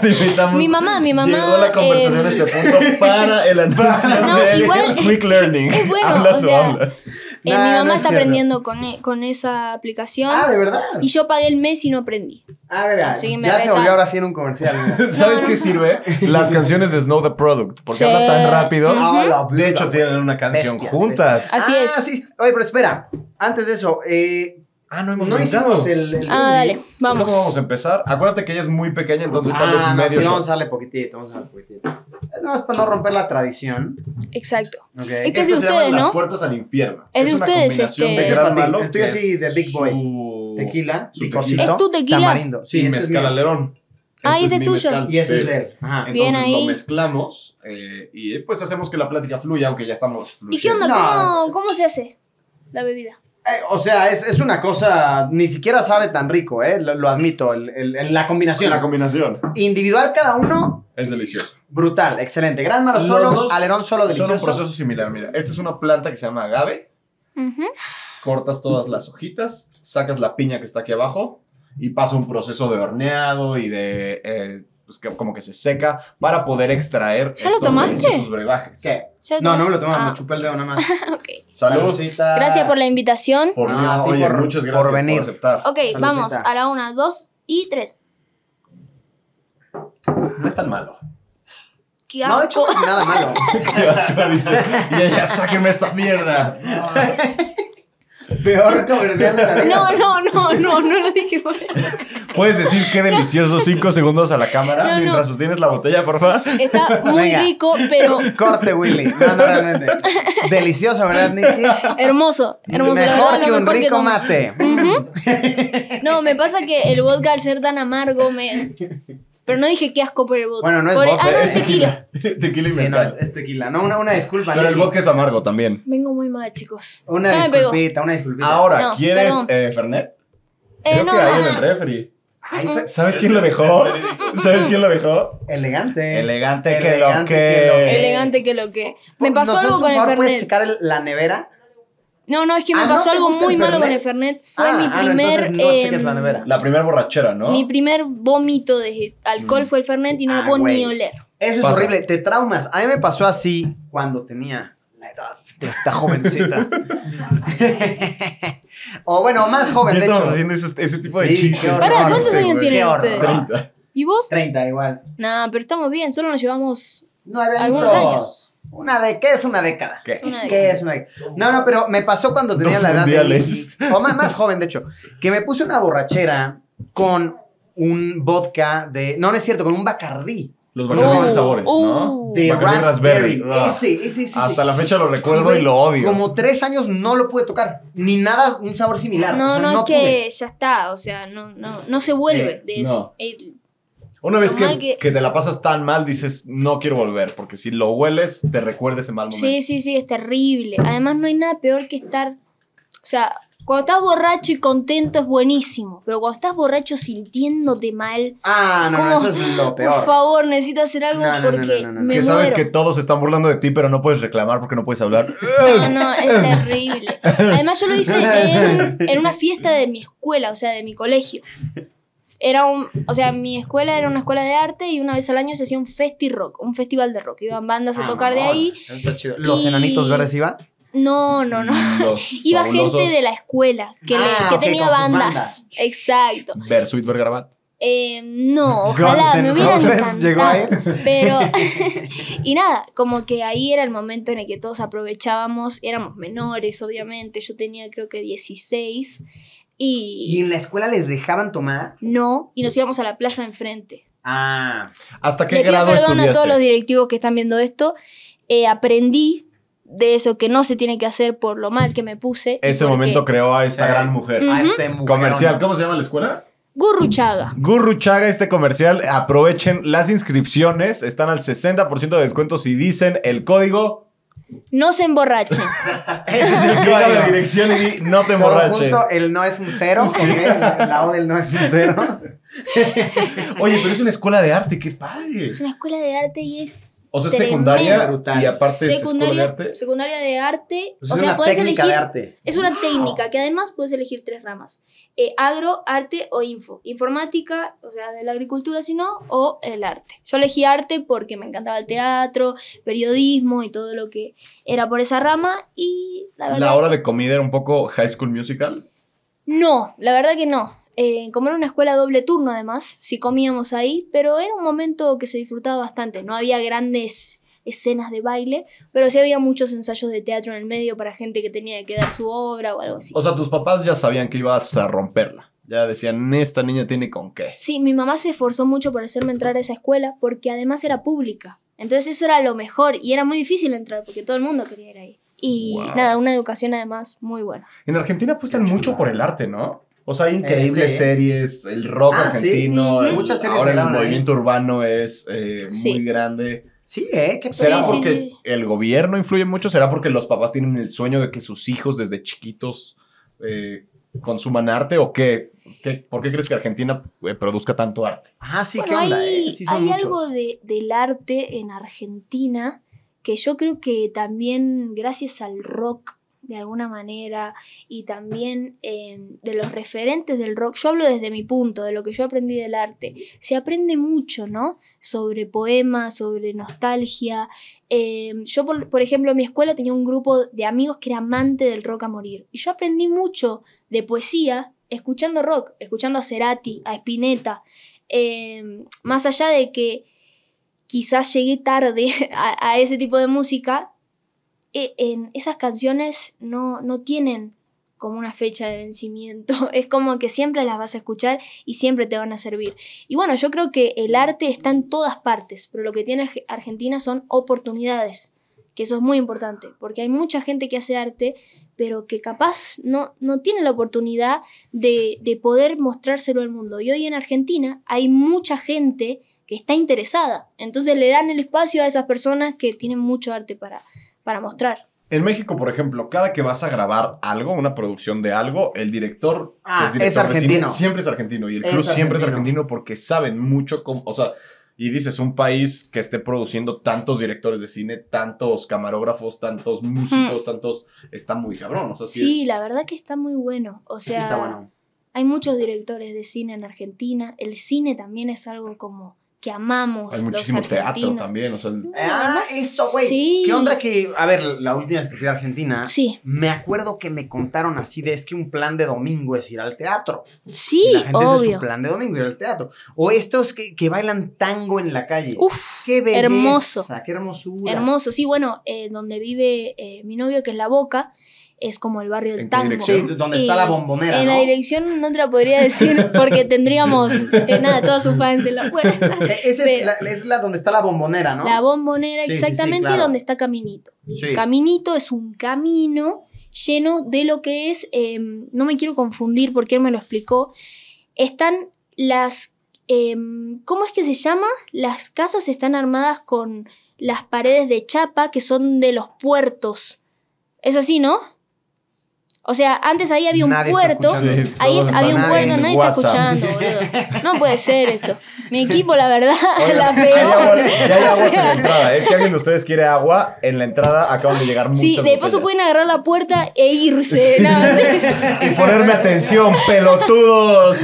Te invitamos. Mi mamá, mi mamá, Llegó la conversación eh, a este punto para el anuncio No, de igual- Quick Learning. es bueno, hablas o o, sea, hablas. Eh, mi no mamá es está aprendiendo con, e- con esa aplicación Ah, ¿de verdad? y yo pagué el mes y no aprendí. Ah, mira, Así que me ya se volvió ahora sí en un comercial. ¿Sabes no, qué no. sirve? Las canciones de Snow the Product. Porque Sí. habla tan rápido. Ujú. Ah, la- De hecho, tienen una canción Bestia, juntas. bestia. Así Ah, es. sí. Oye, pero espera. Antes de eso, eh, Ah, no hemos no pensado. hicimos el. el Ah, dale, vamos. ¿Cómo vamos a empezar? Acuérdate que ella es muy pequeña, entonces tal vez Ah, no, medio sí, vamos a darle poquitito, vamos a darle poquitito. Es nada más para no romper la tradición. Exacto. Ok. Es que es de ustedes, Las ¿no? puertas al infierno. Es de una ustedes, combinación este- de Es gran malo. El tuyo que sí, es de Big Boy. su- Tequila, su picosito, tequila. ¿Es tu tequila? tamarindo. Sí, y este es mezcal mío. alerón. Ah, Este ese es tuyo. Y ese sí. es de él. Ajá. Entonces Bien lo ahí. mezclamos eh, y pues hacemos que la plática fluya, aunque ya estamos ¿Y qué onda? No, ¿Cómo, es- cómo se hace la bebida? Eh, o sea, es, es una cosa, ni siquiera sabe tan rico, ¿eh? Lo, lo admito, el- el- el- la combinación. La combinación Individual cada uno, es deliciosa. brutal, excelente. Gran malo solo, alerón solo, Son delicioso. un proceso similar, mira. Esta es una planta que se llama agave. Cortas todas las hojitas, sacas la piña que está aquí abajo y pasa un proceso de horneado y de... eh, pues que como que se seca para poder extraer ¿Ya lo estos tomaste? deliciosos brebajes. ¿Qué? ¿Ya No, no me lo tomaba, Ah, me chupé el dedo nada más. ok. Salud. Saludcita. Gracias por la invitación. Por No, mí, a ti oye, por- muchas por gracias por, venir. aceptar. Ok, Saludcita. vamos a la una, dos y tres. No es tan malo. ¡Qué No, de hecho, asco! no es nada malo. Qué asco, dice. Ya, ya, sáquenme esta mierda. Peor comercial de la vida. No, no, no, no, no lo dije por eso. ¿Puedes decir qué delicioso cinco segundos a la cámara No, no. mientras sostienes la botella, por favor? Está muy Venga. rico, pero Corte, Willy. No, no, realmente. Delicioso, ¿verdad, Nicky? hermoso. Hermoso, Mejor verdad, que lo un mejor rico mate. No, me pasa que el vodka al ser tan amargo me... Pero no dije qué asco por el vodka. Bueno, no es Por el- vodka, Ah, no, es tequila. Tequila y Sí, no, es, es tequila. No, una, una disculpa, Pero el vodka es amargo también. Vengo muy mal, chicos. Una Ya disculpita, una disculpita. Ahora, No, ¿quieres eh, Fernet? Eh, Creo no, que hay en el refri. Ay, ¿Sabes quién lo dejó? ¿Sabes quién lo dejó? elegante. Elegante que Elegante lo que que... lo que- Elegante que lo que. Me ¿Nos pasó algo con el favor? ¿Puedes Fernet. checar el- la nevera? No, no, es que me Ah, ¿no pasó algo muy malo con el Fernet? Fue Ah, mi ah, no, primer. entonces no cheques la nevera. La primera borrachera, ¿no? Mi primer vómito de alcohol fue el Fernet y no Ah, lo puedo güey. ni oler. Eso es Pasa. horrible, te traumas. A mí me pasó así cuando tenía la edad de esta jovencita. o bueno, más joven, Ya de estamos hecho. haciendo ese, ese tipo de chistes. ¿cuántos Este, años tienen ustedes? horror. 30. ¿Y vos? 30 igual. Nah, pero estamos bien, solo nos llevamos. Nueve Algunos años. Una de ¿qué es una década? ¿Qué? Una ¿Qué es una década? No, no, pero me pasó cuando tenía Los la edad mundiales. de o más, más joven de hecho, que me puse una borrachera con un vodka de no, no es cierto, con un Bacardí Los Bacardi de Uh, sabores, ¿no? uh. de Bacardi raspberry. Ah. Ese, ese, ese. Hasta ese. la fecha lo recuerdo güey, y lo odio. Como tres años no lo pude tocar, ni nada, un sabor similar. No, o sea, no, no, es pude. que ya está, o sea, no, no, no se vuelve de eso. no. El- Una vez que, que- que te la pasas tan mal, dices, no quiero volver, porque si lo hueles, te recuerda ese mal momento. sí, sí, sí, es terrible. Además, no hay nada peor que estar. O sea, cuando estás borracho y contento es buenísimo, pero cuando estás borracho sintiéndote mal, Ah, no, no, como, eso es lo peor. por favor, necesito hacer algo No, no, no, porque no, no, no. me que sabes muero. que todos se están burlando de ti, pero no puedes reclamar porque no puedes hablar. No, no, es terrible. Además, yo lo hice en, en una fiesta de mi escuela, o sea, de mi colegio. Era un, o sea, mi escuela era una escuela de arte y una vez al año se hacía un festi rock, un festival de rock. Iban bandas a Ah, tocar de ahí. está chido. ¿Los Y- enanitos verdes iba? No, no, no. Los Iba fabulosos gente de la escuela que, le- Ah, que tenía bandas. bandas. Exacto. Bersuit Bergarabat. Eh, no, Guns ojalá, N' me hubiera Roses encantado. llegó a ir. Pero, y nada, como que ahí era el momento en el que todos aprovechábamos, éramos menores, obviamente, yo tenía creo que 16 ¿Y y en la escuela les dejaban tomar? no, y nos íbamos a la plaza de enfrente. Ah, ¿Hasta qué Le pido grado perdón estudiaste? a todos los directivos que están viendo esto, eh, aprendí de eso que no se tiene que hacer por lo mal que me puse. Ese porque- momento creó a esta Sí. gran mujer. a este mujerón. Comercial, ¿cómo se llama la escuela? Gurruchaga. Gurruchaga, este comercial. Aprovechen las inscripciones. Están al 60% de descuento si dicen el código. No se emborrachen. Ese es el Llega a la dirección y di, no te Todo emborraches. junto, el no es un cero, ¿ok? La, la O del no es un cero. Oye, pero es una escuela de arte, qué padre. es una escuela de arte y es. O sea, secundaria Brutal. y aparte es escuela de secundaria, arte. secundaria de arte. Pues o sea, una puedes técnica elegir. de arte. Es una técnica que además puedes elegir tres ramas: Eh, agro, arte o info. Informática, o sea, de la agricultura, si no, o el arte. Yo elegí arte porque me encantaba el teatro, periodismo y todo lo que era por esa rama. Y la verdad. La hora que- de comida era un poco High School Musical. No, la verdad que no. Eh, como era una escuela doble turno, además, sí comíamos ahí, pero era un momento que se disfrutaba bastante. No había grandes escenas de baile, pero sí había muchos ensayos de teatro en el medio para gente que tenía que dar su obra o algo así. O sea, tus papás ya sabían que ibas a romperla. Ya decían, esta niña tiene con qué. Sí, mi mamá se esforzó mucho por hacerme entrar a esa escuela porque además era pública. Entonces eso era lo mejor y era muy difícil entrar porque todo el mundo quería ir ahí. Y Wow. nada, una educación además muy buena. En Argentina apuestan mucho por el arte, ¿no? O sea, hay increíbles sí. series, el rock Ah, sí. argentino, Ujú. el- Muchas series ahora el ahí. movimiento urbano es eh, Sí. muy grande. Sí, ¿eh? ¿Qué ¿Será Sí, sí, porque sí. el gobierno influye mucho? ¿Será porque los papás tienen el sueño de que sus hijos desde chiquitos eh, consuman arte? ¿O qué? ¿Qué- ¿Por qué crees que Argentina eh, produzca tanto arte? Ah, sí, Bueno, ¿qué onda? hay, eh? Sí, son hay algo de, del arte en Argentina que yo creo que también gracias al rock de alguna manera y también eh, de los referentes del rock, yo hablo desde mi punto, de lo que yo aprendí del arte, se aprende mucho, ¿no? Sobre poemas, sobre nostalgia. Eh, yo, por, por ejemplo, en mi escuela tenía un grupo de amigos que era amante del rock a morir y yo aprendí mucho de poesía escuchando rock, escuchando a Cerati, a Spinetta, eh, más allá de que quizás llegué tarde a, ese tipo de música, en esas canciones no, no tienen como una fecha de vencimiento. Es como que siempre las vas a escuchar y siempre te van a servir. Y bueno, yo creo que el arte está en todas partes, pero lo que tiene Arge- Argentina son oportunidades, que eso es muy importante, porque hay mucha gente que hace arte, pero que capaz no, no tiene la oportunidad de, de poder mostrárselo al mundo. Y hoy en Argentina hay mucha gente que está interesada, entonces le dan el espacio a esas personas que tienen mucho arte para, para mostrar. En México, por ejemplo, cada que vas a grabar algo, una producción de algo, el director, Ah, que es director es de cine, argentino. siempre es argentino. Y el crew siempre es argentino. porque saben mucho cómo. O sea, y dices, un país que esté produciendo tantos directores de cine, tantos camarógrafos, tantos músicos, tantos. Está muy cabrón. O sea, sí, Sí, es- la verdad que está muy bueno. O Sí, sea, está bueno. hay muchos directores de cine en Argentina. El cine también es algo como que amamos Hay los muchísimo teatro argentinos. también, o sea, el- Ah, Además, esto, güey. sí. ¿Qué onda que, a ver, la última vez que fui a Argentina, Sí, me acuerdo que me contaron así de es que un plan de domingo es ir al teatro. sí, y la gente ese es su obvio. plan de domingo, ir al teatro. O estos que, que bailan tango en la calle. Uf, qué belleza, hermoso. qué hermosura. hermoso. Sí, bueno, eh, donde vive eh, mi novio, que es La Boca, es como el barrio del ¿En qué tango. dirección? Sí, donde está la bombonera, En ¿no? la dirección no te la podría decir porque tendríamos, eh, nada, todos sus fans en la puerta. Esa es la, es la donde está la bombonera, ¿no? La bombonera, Sí, sí, sí, exactamente claro. donde está Caminito. Sí. Caminito es un camino lleno de lo que es, eh, no me quiero confundir porque él me lo explicó, están las, eh, ¿cómo es que se llama? Las casas están armadas con las paredes de chapa que son de los puertos. Es así, ¿no? O sea, antes ahí había un Nadie puerto. Sí, ahí había un puerto, nadie está escuchando, boludo. No puede ser esto. Mi equipo, la verdad, la Hay peor. agua- ya hay aguas en O sea, la entrada, ¿eh? Si alguien de ustedes quiere agua, en la entrada acaban de llegar muchas Sí, de paso pueden agarrar la puerta e irse. No, Y ponerme atención, pelotudos.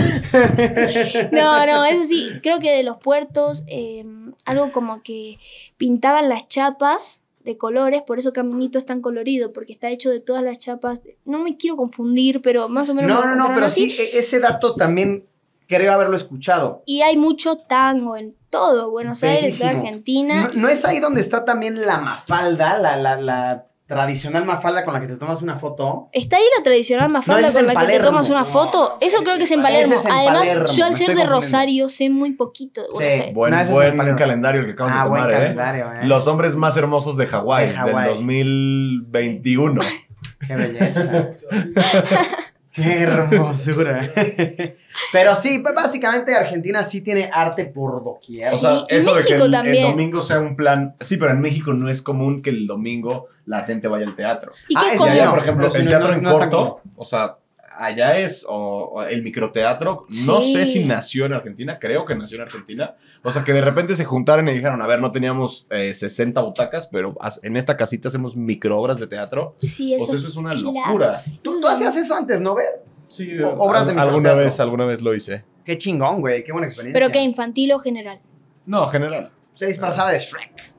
no, no, es así. Creo que de los puertos, eh, algo como que pintaban las chapas de colores, por eso Caminito es tan colorido, porque está hecho de todas las chapas. No me quiero confundir, pero más o menos. No, no, no, pero así. sí, e- ese dato también creo haberlo escuchado. Y hay mucho tango en todo Buenos Aires. Argentina. ¿No, no es ahí donde está también la mafalda, la, la, la tradicional mafalda con la que te tomas una foto? ¿Está ahí la tradicional mafalda No, con la que te tomas una foto? Eso creo que es en Palermo. es en Además, Palermo, yo al ser de. Rosario sé muy poquito Sí. Aires. Buen, No, buen calendario el que acabamos Ah, de tomar, ¿eh? calendario, ¿eh? Los hombres más hermosos de Hawái, De Hawái. del 2021. Qué belleza. Qué hermosura. Pero sí, b- básicamente Argentina sí tiene arte por doquier. O sea, y eso de que México el, el domingo sea un plan. Sí, pero en México no es común que el domingo la gente vaya al teatro. ¿Y Ah, qué es Y como? allá, no, por ejemplo, el teatro no- en no corto, o sea, allá es o, o el microteatro. No Sí. sé si nació en Argentina, creo que nació en Argentina. O sea, que de repente se juntaron y dijeron, a ver, no teníamos eh, 60 butacas, pero en esta casita hacemos microobras de teatro. Sí, O eso, sea, eso es una claro. locura. Tú, tú hacías eso antes, ¿no, Bert? Sí, O- obras de alguna vez, alguna vez lo hice. Qué chingón, güey. Qué buena experiencia. Pero que infantil o general. No, general. Se disfrazaba de Shrek.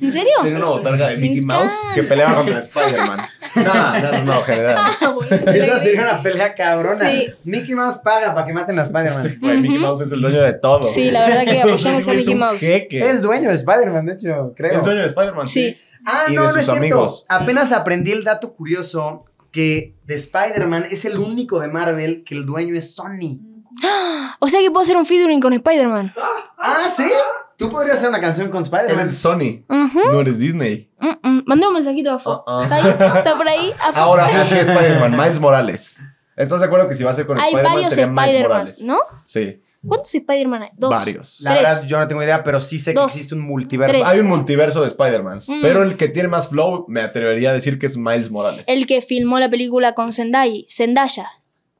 ¿En serio? Tenía una botarga de Mickey Mouse que peleaba contra Spider-Man. No, no, no, no, general. Ah, Esa sería una pelea cabrona. Sí. Mickey Mouse paga para que maten a Spider-Man. Mickey Mouse es el dueño de todo. Sí, la verdad que apoyamos a Mickey Mouse. jeque. Es dueño de Spider-Man, de hecho, creo. Es dueño de Spider-Man, sí. Ah, y no, de no sus es cierto. amigos. Apenas aprendí el dato curioso que de Spider-Man es el único de Marvel que el dueño es Sony. O sea que puedo hacer un featuring con Spider-Man. Ah, ¿sí? Tú podrías hacer una canción con Spider-Man. Eres Sony, no eres Disney. Mm. Mandé un mensajito a Fo. Uh-uh. ¿Está ahí? ¿Está por ahí? A Fo. Ahora, ¿con qué Spider-Man? Miles Morales. ¿Estás de acuerdo que si va a ser con Spider-Man sería Miles Morales? ¿no? Sí, ¿Cuántos Spider-Man hay? Dos. varios. La Tres. verdad, yo no tengo idea, pero sí sé que existe un multiverso. Tres. Hay un multiverso de Spider-Man, Mm. pero el que tiene más flow, me atrevería a decir que es Miles Morales. El que filmó la película con Zendaya. Zendaya.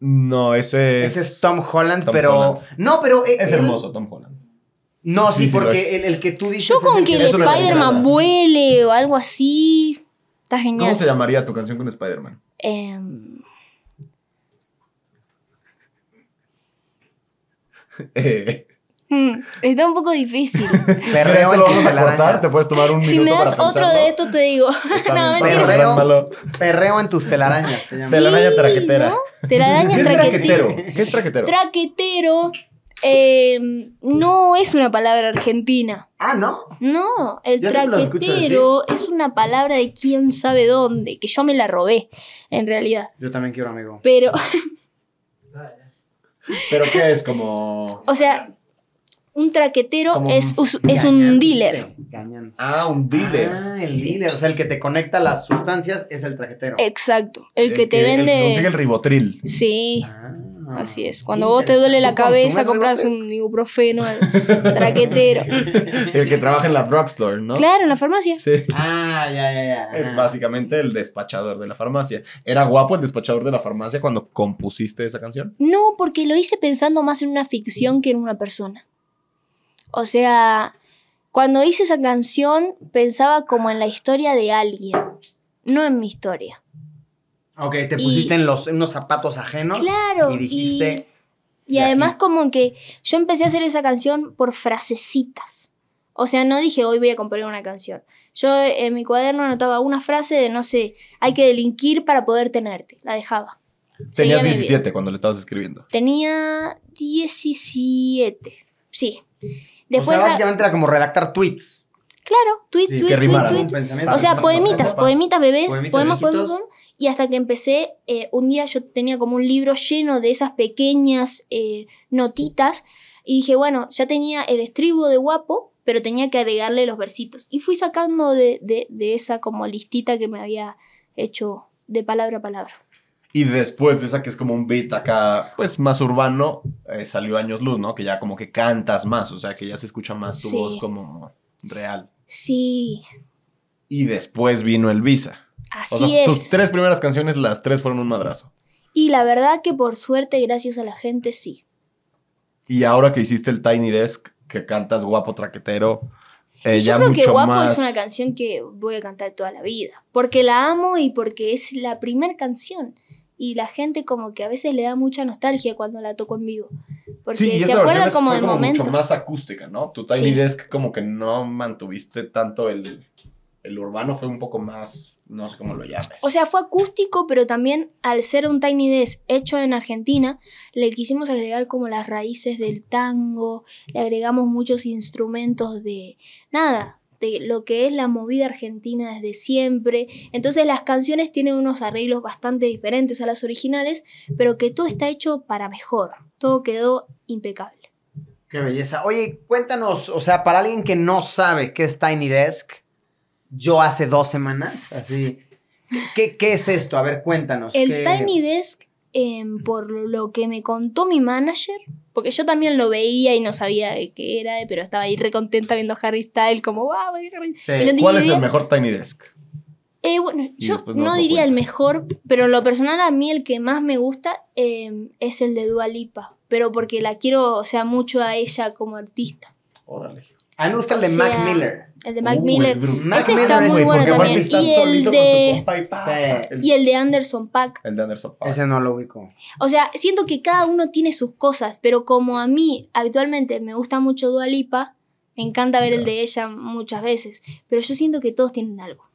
No, ese es... Ese es Tom Holland, Tom pero. Holland. No, pero. eh, Es él- hermoso, Tom Holland. No, sí, Sí, sí, es. porque el, el que tú dices. Yo es con el que el es una Spider-Man vuele o algo así. Está genial. ¿Cómo se llamaría tu canción con Spider-Man? Em, Eh, hmm, está un poco difícil. Perreo ¿Esto en lo vamos a cortar? ¿Te puedes tomar un minuto si me das para otro de estos, te digo. No, mentira. Perreo. Perreo en tus telarañas. se llama. Telaraña traquetera. ¿no? Telaraña ¿Qué es traquetero? ¿Qué es traquetero? Traquetero eh, no es una palabra argentina. Ah, ¿no? No, el Yo traquetero es una palabra de quién sabe dónde, que yo me la robé, en realidad. Yo también quiero, amigo. Pero, ¿Pero qué es? Como... o sea, un traquetero Como es, un es un dealer. Ah, un dealer. Ah, el dealer. O sea, el que te conecta las sustancias es el traquetero. Exacto, el, que te El que vende... consigue el ribotril. Sí, Ah, así es. Cuando vos te duele la ¿Tú cabeza, compras un ibuprofeno, el traquetero. El que trabaja en la drugstore, ¿no? Claro, en la farmacia. Sí. Ah, ya, ya, ya. Es básicamente el despachador de la farmacia. ¿Era guapo el despachador de la farmacia cuando compusiste esa canción? No, porque lo hice pensando más en una ficción que en una persona. O sea, cuando hice esa canción pensaba como en la historia de alguien, no en mi historia. Ok, te Y- pusiste en, los, en unos zapatos ajenos. Claro, Y dijiste. Y de además aquí. como que yo empecé a hacer esa canción por frasecitas. O sea, no dije hoy voy a componer una canción. Yo en mi cuaderno anotaba una frase de, no sé, hay que delinquir para poder tenerte. La dejaba. Seguía Tenías vida. 17 cuando le estabas escribiendo. Tenía 17. Sí. Después, o sea, a- básicamente era como redactar tweets. claro, tweet, Sí, tweet, que tweet, rimaran. tweet. Un pensamiento. O sea, poemitas, poemitas bebés, poemas. Y hasta que empecé, eh, un día yo tenía como un libro lleno de esas pequeñas eh, notitas. Y dije, bueno, ya tenía el estribo de guapo, pero tenía que agregarle los versitos. Y fui sacando de, de- de esa como listita que me había hecho de palabra a palabra. Y después de esa que es como un beat acá, pues más urbano, eh, salió Años Luz, ¿no? Que ya como que cantas más, o sea, que ya se escucha más tu Sí. voz como real. Sí, Y después vino el Visa. Así O sea, es. tus tres primeras canciones, las tres fueron un madrazo. Y la verdad que por suerte, gracias a la gente, sí. Y ahora que hiciste el Tiny Desk, que cantas guapo traquetero, eh, ya yo creo que Guapo más... es una canción que voy a cantar toda la vida. Porque la amo y porque es la primera canción. Y la gente como que a veces le da mucha nostalgia cuando la toco en vivo. Porque Sí, se acuerda como de como momentos. mucho más acústica, ¿no? Tu Tiny Sí. Desk como que no mantuviste tanto el, el urbano, fue un poco más, no sé cómo lo llames. O sea, fue acústico, pero también al ser un Tiny Desk hecho en Argentina, le quisimos agregar como las raíces del tango, le agregamos muchos instrumentos de nada, de lo que es la movida argentina desde siempre. Entonces las canciones tienen unos arreglos bastante diferentes a las originales, pero que todo está hecho para mejor. Todo quedó impecable. Qué belleza. Oye, cuéntanos, o sea, para alguien que no sabe qué es Tiny Desk, yo hace dos semanas, así. ¿Qué, qué es esto? A ver, cuéntanos. El ¿qué- Tiny Desk, em, por lo que me contó mi manager, porque yo también lo veía y no sabía de qué era, pero estaba ahí recontenta viendo Harry Style, como, wow, Harry Sí. No ¿Cuál es idea. el mejor Tiny Desk? Eh, bueno, Y yo no lo diría el mejor, pero en lo personal a mí el que más me gusta em, es el de Dua Lipa, pero porque la quiero, o sea, mucho a ella como artista. Órale. A mí me gusta el de O Mac Miller. El de Mac Uh, Miller. Mac Ese Miller está es- muy bueno también. Y el de... y pa. Sí. El, Y el de Anderson Pack. el de Anderson Paak. Ese no lo ubico. O sea, siento que cada uno tiene sus cosas, pero como a mí actualmente me gusta mucho Dua Lipa, me encanta ver el de ella muchas veces, pero yo siento que todos tienen algo,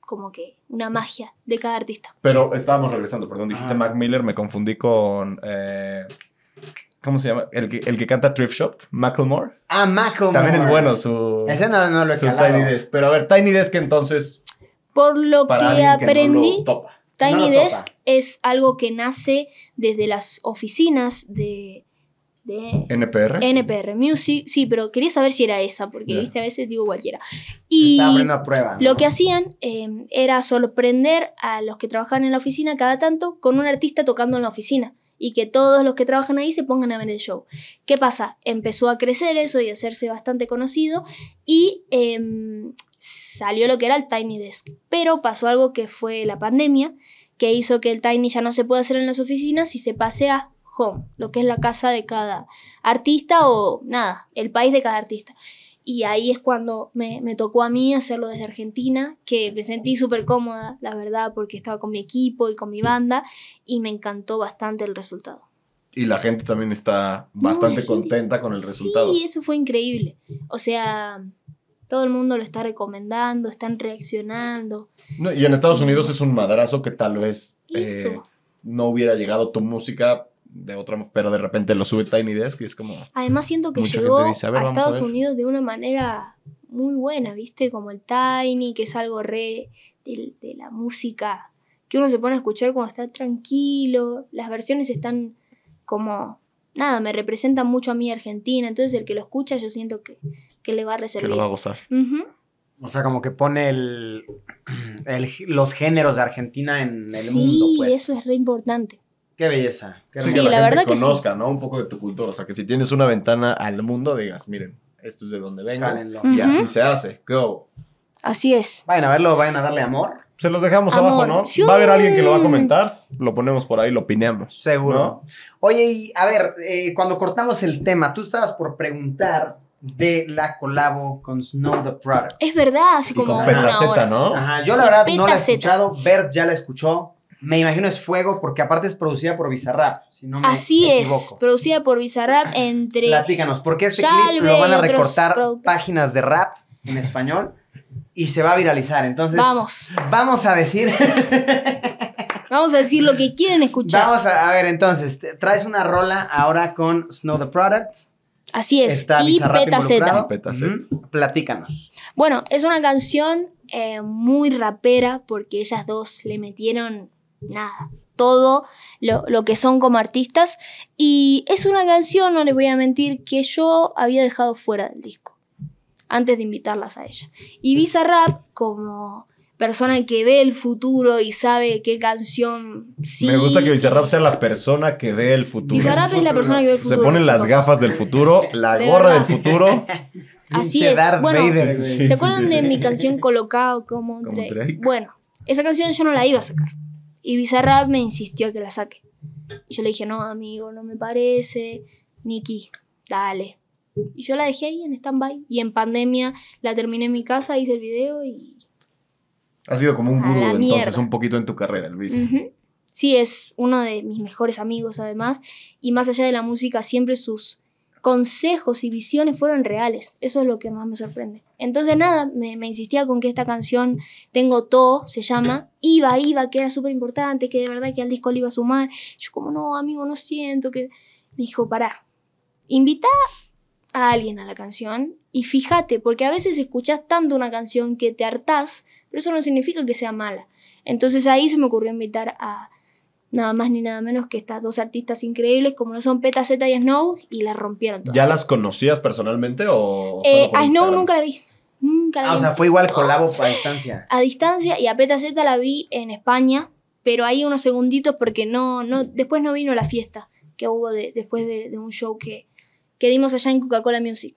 como que una magia de cada artista. Pero estábamos regresando, perdón, dijiste. Mac Miller, me confundí con... eh, ¿Cómo se llama? El que, el que canta Thrift Shop, Macklemore. Ah, Macklemore. También es bueno su, Ese no, no lo he su calado. Tiny Desk. Pero a ver, Tiny Desk entonces, Por lo para que alguien que aprendí, no lo topa. Tiny No lo Desk topa. es algo que nace desde las oficinas de, de NPR. NPR Music. Sí, pero quería saber si era esa, porque Ya. viste, a veces digo cualquiera. Y a prueba. ¿no? Lo que hacían eh, era sorprender a los que trabajaban en la oficina cada tanto con un artista tocando en la oficina y que todos los que trabajan ahí se pongan a ver el show. ¿Qué pasa? Empezó a crecer eso y a hacerse bastante conocido y em, salió lo que era el Tiny Desk. Pero pasó algo que fue la pandemia, que hizo que el Tiny ya no se pueda hacer en las oficinas y se pase a home, lo que es la casa de cada artista o nada, el país de cada artista. Y ahí es cuando me, me tocó a mí hacerlo desde Argentina, que me sentí súper cómoda, la verdad, porque estaba con mi equipo y con mi banda y me encantó bastante el resultado. Y la gente también está No, bastante gente- contenta con el resultado. Sí, eso fue increíble. O sea, todo el mundo lo está recomendando, están reaccionando. No, y en Estados Unidos es un madrazo que tal vez eh, no hubiera llegado tu música de otra, pero de repente lo sube Tiny Desk y es como... Además siento que llegó dice, "A ver, a vamos a Estados ver". Unidos de una manera muy buena, ¿viste? Como el Tiny, que es algo re de, de la música que uno se pone a escuchar cuando está tranquilo. Las versiones están como, nada, me representan mucho a mí Argentina, entonces el que lo escucha yo siento que, que le va a Que reservar. lo va a gozar. O sea, como que pone el, el- los géneros de Argentina en el sí, mundo, pues. eso es re importante. Qué belleza. Qué Sí, que rico. la gente verdad que sí. conozca, ¿no? Un poco de tu cultura. O sea, que si tienes una ventana al mundo, digas, miren, esto es de donde vengo. Cálenlo. Y así se hace. Go. Así es. Vayan a verlo, vayan a darle amor. Se los dejamos Amor. abajo, ¿no? Sí. Va a haber alguien que lo va a comentar. Lo ponemos por ahí, lo opinamos. Seguro. ¿no? Oye, y a ver, eh, cuando cortamos el tema, tú estabas por preguntar de la colabo con Snow the Product. Es verdad, Y como con una Petaceta, hora. ¿no? Ajá, yo la verdad no la he escuchado, Bert ya la escuchó. Me imagino es Fuego porque aparte es producida por Bizarrap, si no me Así es, equivoco. producida por Bizarrap entre... Platícanos, porque este Salve clip lo van a recortar páginas de rap en español y se va a viralizar. Entonces, Vamos, vamos a decir, vamos a decir lo que quieren escuchar. vamos a, a ver, entonces, traes una rola ahora con Snow the Product. Así es, Está y Bizarrap Peta. Z. Peta Z. Platícanos. Bueno, es una canción eh, muy rapera porque ellas dos le metieron nada, todo lo, lo que son como artistas. Y es una canción, no les voy a mentir, que yo había dejado fuera del disco antes de invitarlas a ella. Y Bizarrap, como persona que ve el futuro y sabe qué canción sí. Me gusta que Bizarrap sea la persona que ve el futuro. Bizarrap es la persona que ve el futuro. Se ponen las gafas del futuro, la De gorra del futuro. Así es. Darth Bueno, ¿Se acuerdan sí, de sí. mi canción Colocado como, Como Drake? Drake. Bueno, esa canción yo no la iba a sacar. Y Bizarrap me insistió a que la saque. Y yo le dije, no, amigo, no me parece. Niki, dale. Y yo la dejé ahí en stand-by. Y en pandemia la terminé en mi casa, hice el video y... Ha sido como un gurú entonces, mierda. un poquito en tu carrera. Ujú. Sí, es uno de mis mejores amigos además. Y más allá de la música, siempre sus consejos y visiones fueron reales. Eso es lo que más me sorprende. Entonces nada, me, insistía con que esta canción, Tengo Todo, se llama, iba, iba, que era súper importante, que de verdad que al disco le iba a sumar. Yo como, no, amigo, no siento que... Me dijo, pará, invita a alguien a la canción y fíjate, porque a veces escuchás tanto una canción que te hartás, pero eso no significa que sea mala. Entonces ahí se me ocurrió invitar a nada más ni nada menos que estas dos artistas increíbles como lo son Peta Z y Snow y la rompieron todas. ¿Ya las conocías personalmente o Eh, solo por a Snow Instagram? nunca la vi. Nunca la Ah, vi. o sea, fue igual colabo a distancia. A distancia y a Peta Z la vi en España, pero ahí unos segunditos porque no, no, después no vino la fiesta que hubo de- después de, de un show que, que dimos allá en Coca-Cola Music.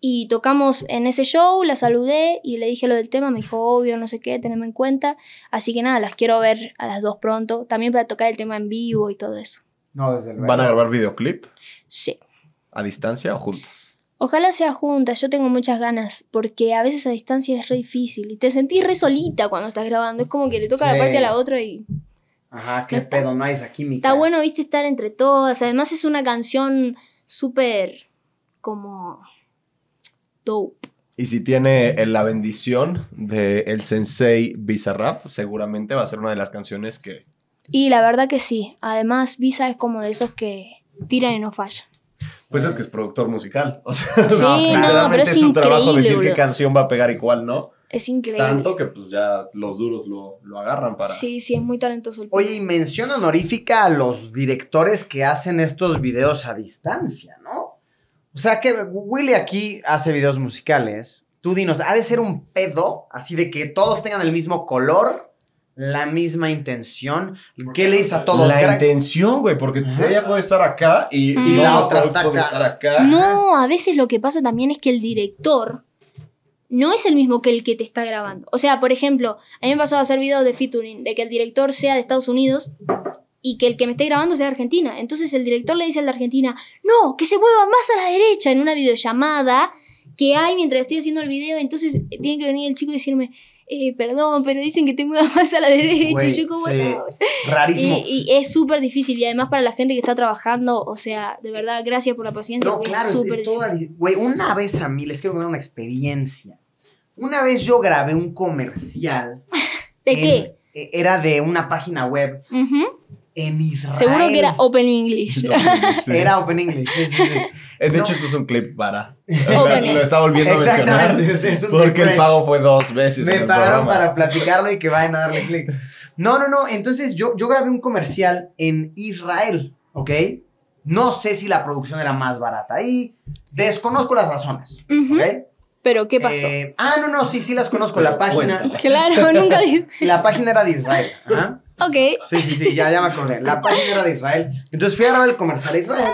Y tocamos en ese show, la saludé y le dije lo del tema, me dijo, obvio, no sé qué, teneme en cuenta. Así que nada, las quiero ver a las dos pronto, también para tocar el tema en vivo y todo eso. No, desde luego. ¿Van a grabar videoclip Sí. a distancia o juntas? Ojalá sea juntas, yo tengo muchas ganas, porque a veces a distancia es re difícil y te sentís re solita cuando estás grabando, es como que le toca Sí. la parte a la otra y Ajá, qué No está- pedo, no hay esa química. Está bueno, viste, estar entre todas. Además es una canción súper como dope. Y si tiene eh, la bendición de el sensei Bizarrap, seguramente va a ser una de las canciones que... Y la verdad que sí. Además, Visa es como de esos que tiran y no fallan. Pues es que es productor musical. O sea, Sí, no, literalmente pero es su trabajo increíble, decir qué canción va a pegar y cuál no. Es increíble. Tanto que pues ya los duros lo, lo agarran para... Sí, sí, es muy talentoso el Oye, y mención honorífica a los directores que hacen estos videos a distancia, ¿no? O sea que Willy aquí hace videos musicales. Tú dinos, ha de ser un pedo, así de que todos tengan el mismo color, la misma intención. ¿Qué le dice a todos? La intención, güey, porque Ajá. ella puede estar acá y, Y no, la otra puede- está puede acá. estar acá. No, a veces lo que pasa también es que el director no es el mismo que el que te está grabando. O sea, por ejemplo, a mí me pasó a hacer videos de featuring, de que el director sea de Estados Unidos y que el que me esté grabando sea de Argentina. Entonces el director le dice al de Argentina, no, que se mueva más a la derecha en una videollamada que hay mientras estoy haciendo el video. Entonces eh, tiene que venir el chico y decirme, eh, perdón, pero dicen que te muevas más a la derecha. Güey, y yo como, sí, "No". rarísimo. Y, y es súper difícil. Y además para la gente que está trabajando, o sea, de verdad, gracias por la paciencia. No, claro, es súper difícil. Güey, una vez a mí, les quiero contar una experiencia. Una vez yo grabé un comercial. ¿De en- qué? eh, Era de una página web Ujú. En Israel. Seguro que era Open English. Sí. Era Open English. Sí, sí, sí. Eh, De No. hecho, esto es un clip para. Lo está volviendo a mencionar. Exactamente, es- es un Porque el pago fue dos veces. en Me el pagaron programa. para platicarlo y que vayan a darle clic. No, no, no. Entonces yo, yo grabé un comercial en Israel, ¿ok? No sé si la producción era más barata ahí. Desconozco las razones. ¿ok? Pero, ¿qué pasó? Eh, ah, no, no, sí, sí las conozco. Pero la página. claro, nunca dije. La página era de Israel. Ajá. Ok. Sí, sí, sí, ya, ya me acordé. La página era de Israel. Entonces fui a grabar el comercial a Israel.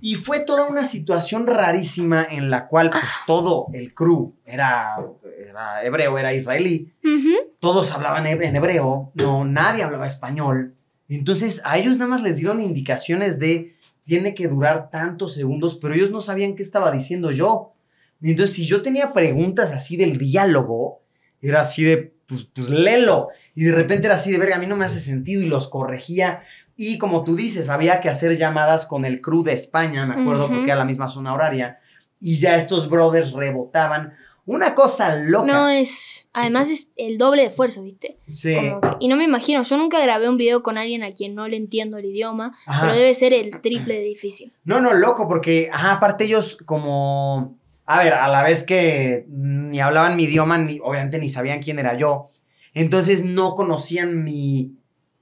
Y fue toda una situación rarísima en la cual pues todo el crew era, era hebreo, era israelí. Ujú. Todos hablaban en hebreo, no, nadie hablaba español. Entonces a ellos nada más les dieron indicaciones de tiene que durar tantos segundos, pero ellos no sabían qué estaba diciendo yo. Entonces si yo tenía preguntas así del diálogo, era así de, pues, pues léelo. Y de repente era así de verga, a mí no me hace sentido y los corregía. Y como tú dices, había que hacer llamadas con el crew de España, me acuerdo, porque era la misma zona horaria. Y ya estos brothers rebotaban. Una cosa loca. No es. Además es el doble de esfuerzo, ¿viste? sí. Que- y no me imagino, yo nunca grabé un video con alguien a quien no le entiendo el idioma, Ajá. pero debe ser el triple de difícil. No, no, loco, porque, aparte ellos como, a ver, a la vez que ni hablaban mi idioma, ni, obviamente ni sabían quién era yo, entonces no conocían mi,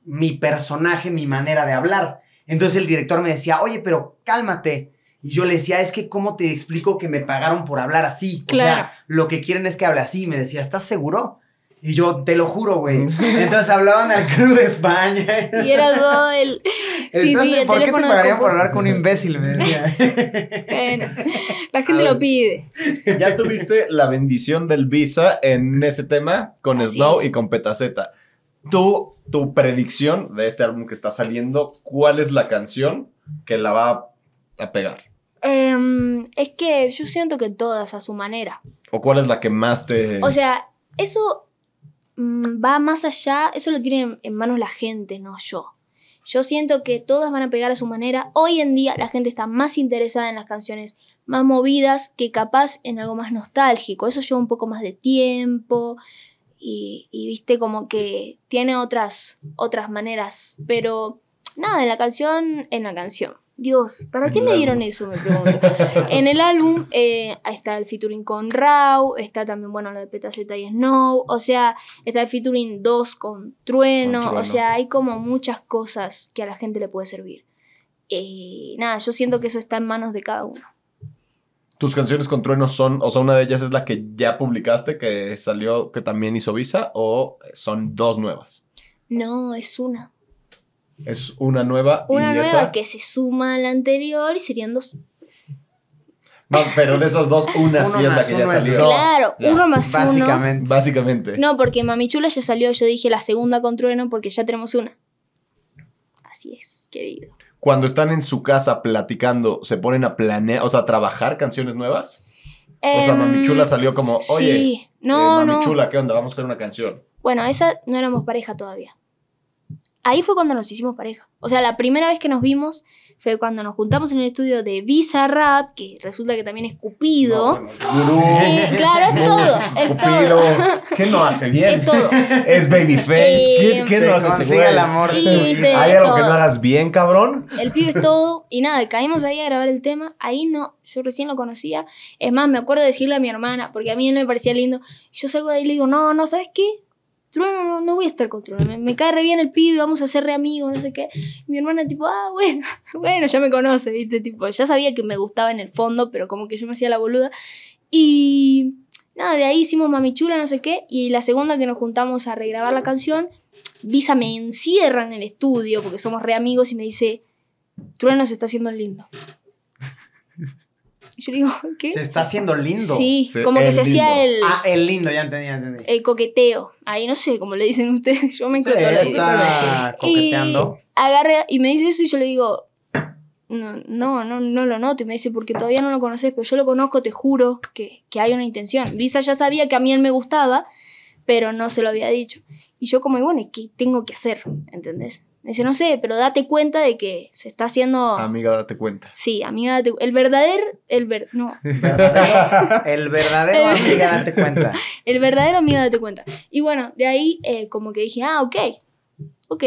mi personaje, mi manera de hablar. Entonces el director me decía, oye, pero cálmate. Y yo le decía, es que, ¿cómo te explico que me pagaron por hablar así? O sea, lo que quieren es que hable así. Y me decía, ¿estás seguro? Y yo, te lo juro, güey. Entonces hablaban al crew de España. Y era todo el. Sí, Entonces, sí, el ¿por qué te pagarían por hablar con un imbécil? Me decía. Bueno, la gente lo pide. Ya tuviste la bendición del Visa en ese tema con Así Snow es. y con Petaceta. Tú, tu predicción de este álbum que está saliendo, ¿cuál es la canción que la va a pegar? Em, es que yo siento que todas a su manera. ¿O cuál es la que más te... O sea, eso mm, va más allá, eso lo tiene en manos la gente, no yo. Yo siento que todas van a pegar a su manera. Hoy en día la gente está más interesada en las canciones más movidas que capaz en algo más nostálgico. Eso lleva un poco más de tiempo y, y, viste como que tiene otras, otras maneras. Pero nada, en la canción, en la canción. Dios, ¿para qué me dieron eso? Me pregunto. En el álbum eh, está el featuring con Rau, está también, bueno, lo de Petaceta y Snow, o sea, está el featuring 2 con Trueno, Con Trueno. o sea, hay como muchas cosas que a la gente le puede servir. Eh, nada, yo siento que eso está en manos de cada uno. Tus canciones con Trueno son, o sea, una de ellas es la que ya publicaste, que salió, que también hizo Visa, o son dos nuevas. No, es una. Es una nueva Una y nueva esa... que se suma a la anterior y serían dos. No, pero de esas dos, una sí es la que ya salió. Claro, Ya, uno más uno. Básicamente. Básicamente. No, porque Mami Chula ya salió, yo dije la segunda con Trueno porque ya tenemos una. Así es, querido. Cuando están en su casa platicando, ¿se ponen a planear, o sea, a trabajar canciones nuevas? O sea, Em, Mami Chula salió como, oye, sí. eh, No, Mami no. Chula, ¿qué onda? Vamos a hacer una canción. Bueno, esa no éramos pareja todavía. Ahí fue cuando nos hicimos pareja. O sea, la primera vez que nos vimos fue cuando nos juntamos en el estudio de Visa Rap, que resulta que también es Cupido. Sí, claro, es todo, es Cupido. todo. ¿Qué no hace bien? Es todo. Es Babyface. ¿Qué, Eh, qué no hace güey? el amor. Y te- ¿Hay algo que todo. no hagas bien, cabrón? El pibe es todo. Y nada, caímos ahí a grabar el tema. Ahí no, yo recién lo conocía. Es más, me acuerdo de decirle a mi hermana, porque a mí él me parecía lindo. Y yo salgo de ahí y le digo, no, no, ¿sabes qué? Trueno, no, no voy a estar con Trueno. Me, me cae re bien el pibe, vamos a ser re amigos, no sé qué. Y mi hermana, tipo, ah, bueno, bueno, ya me conoce, ¿viste? Tipo, ya sabía que me gustaba en el fondo, pero como que yo me hacía la boluda. Y nada, de ahí hicimos Mami Chula, no sé qué. Y la segunda que nos juntamos a regrabar la canción, Visa me encierra en el estudio, porque somos re amigos, y me dice, Trueno se está haciendo lindo. Y yo le digo, ¿qué? Se está haciendo lindo. Sí, Sí, como que se hacía el, Ah, el lindo, ya entendí, ya entendí. el coqueteo. Ahí no sé cómo le dicen ustedes, yo me Sí, encanto la está coqueteando. Y agarra y me dice eso y yo le digo, no, no, no, no lo noto. Y me dice, porque todavía no lo conoces, pero yo lo conozco, te juro que, que hay una intención. Visa ya sabía que a mí él me gustaba, pero no se lo había dicho. Y yo como, y bueno, ¿y ¿qué tengo que hacer? ¿Entendés? Me dice, no sé, pero date cuenta de que se está haciendo... Amiga, date cuenta. Sí, amiga, date- el verdadero, el ver, no, Verdadero- el verdadero amiga, date cuenta. el verdadero amiga, date cuenta. Y bueno, de ahí eh, como que dije, ah, ok, ok,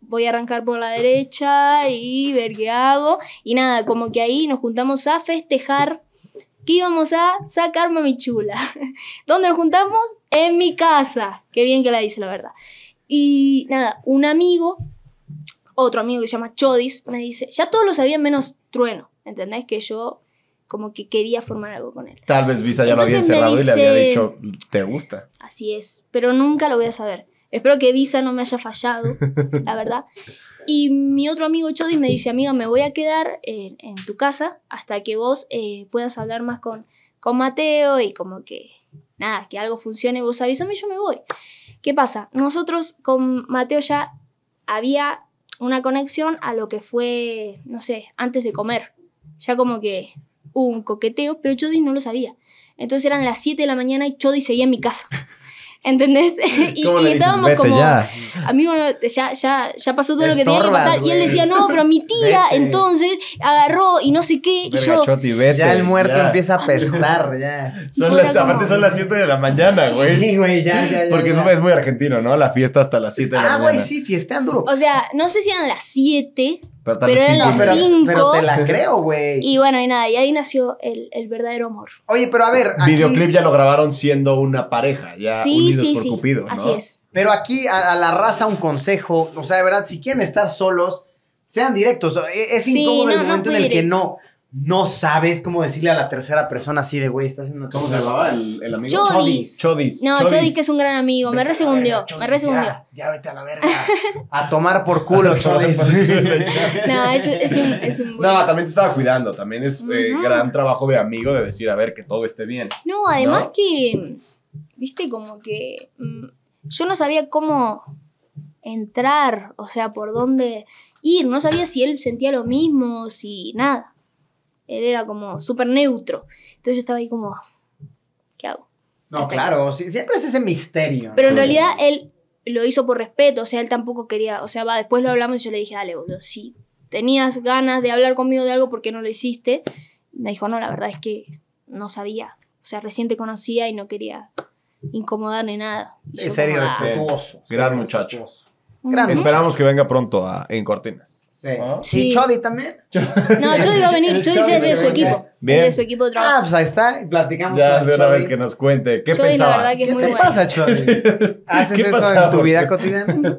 voy a arrancar por la derecha y ver qué hago. Y nada, como que ahí nos juntamos a festejar que íbamos a sacar Mami Chula. ¿Dónde nos juntamos? En mi casa. Qué bien que la hice, la verdad. Y nada, un amigo, otro amigo que se llama Chodis, me dice, ya todos lo sabían menos Trueno, ¿entendés? Que yo como que quería formar algo con él. Tal vez Visa ya lo había encerrado y le había dicho, ¿te gusta? Así es, pero nunca lo voy a saber. Espero que Visa no me haya fallado, la verdad. Y mi otro amigo Chodi me dice, amiga, me voy a quedar en, en tu casa hasta que vos eh, puedas hablar más con, con Mateo y como que, nada, que algo funcione, vos avísame y yo me voy. ¿Qué pasa? Nosotros con Mateo ya había una conexión a lo que fue, no sé, antes de comer. Ya como que hubo un coqueteo, pero Chodi no lo sabía. Entonces eran las 7 de la mañana y Chodi seguía en mi casa. ¿Entendés? y, ¿Cómo y estábamos "Vete como, ya"? amigo, ya, ya, ya pasó todo lo que tenía que Estorbas, pasar. Y él decía, no, pero mi tía Vete. entonces agarró y no sé qué. Y Verga, yo, Choti, vete, Ya el muerto ya. empieza a pestar, ya. Son las, como- aparte son las 7 de la mañana, güey. Sí, güey, ya, ya, ya. Porque eso es muy argentino, ¿no? La fiesta hasta las 7 de la Ah, mañana. güey, sí, fiestean duro. o sea, no sé si eran las 7. Pero, tal pero vez eran cinco. las pero, cinco. pero te la creo, güey. Y bueno, y nada, y ahí nació el, el verdadero amor. Oye, pero a ver, aquí, Videoclip ya lo grabaron siendo una pareja, ya sí, unidos sí, por sí. Cupido, ¿no? Así es. pero aquí a, a la raza un consejo, o sea, de verdad, si quieren estar solos, sean directos. E- Es Sí, incómodo no, el no momento en el que no, no sabes cómo decirle a la tercera persona así de, güey, estás haciendo ¿Cómo se llamaba el, el amigo? Chodis. Chodis. No, Chodis. Chodis, que es un gran amigo. Me Vete resegundió. Me resegundió. Ya, ya vete a la verga. A tomar por culo, Chodis. No, es, es un, es un buen- No, también te estaba cuidando. También es eh, gran trabajo de amigo de decir, a ver, que todo esté bien. No, además ¿No? que, viste, como que mm, yo no sabía cómo entrar, o sea, por dónde ir. No sabía si él sentía lo mismo, si nada. Él era como súper neutro. Entonces yo estaba ahí como, ¿qué hago? No, claro, sí, siempre es ese misterio. Pero en Sí. realidad él lo hizo por respeto, o sea, él tampoco quería, o sea, va, después lo hablamos y yo le dije, dale, boludo, si tenías ganas de hablar conmigo de algo, ¿por qué no lo hiciste? Me dijo, no, la verdad es que no sabía, o sea, recién te conocía y no quería incomodar ni nada. Y Sí, yo ser como, "Ah". irrespetuoso. Gran muchacho. Gran Esperamos que venga pronto a, en Cortinas. Sí. ¿No? Sí, Sí. Chodi también. No, yo iba a venir, Chodi es de su equipo, Bien. es de su equipo de Ah, pues ahí está, platicamos Ya, con de una vez que nos cuente. ¿Qué Chodi, la pensaba? verdad que es ¿Qué muy te bueno. pasa, Chodi? ¿Haces ¿Qué eso pasaba? en tu vida cotidiana?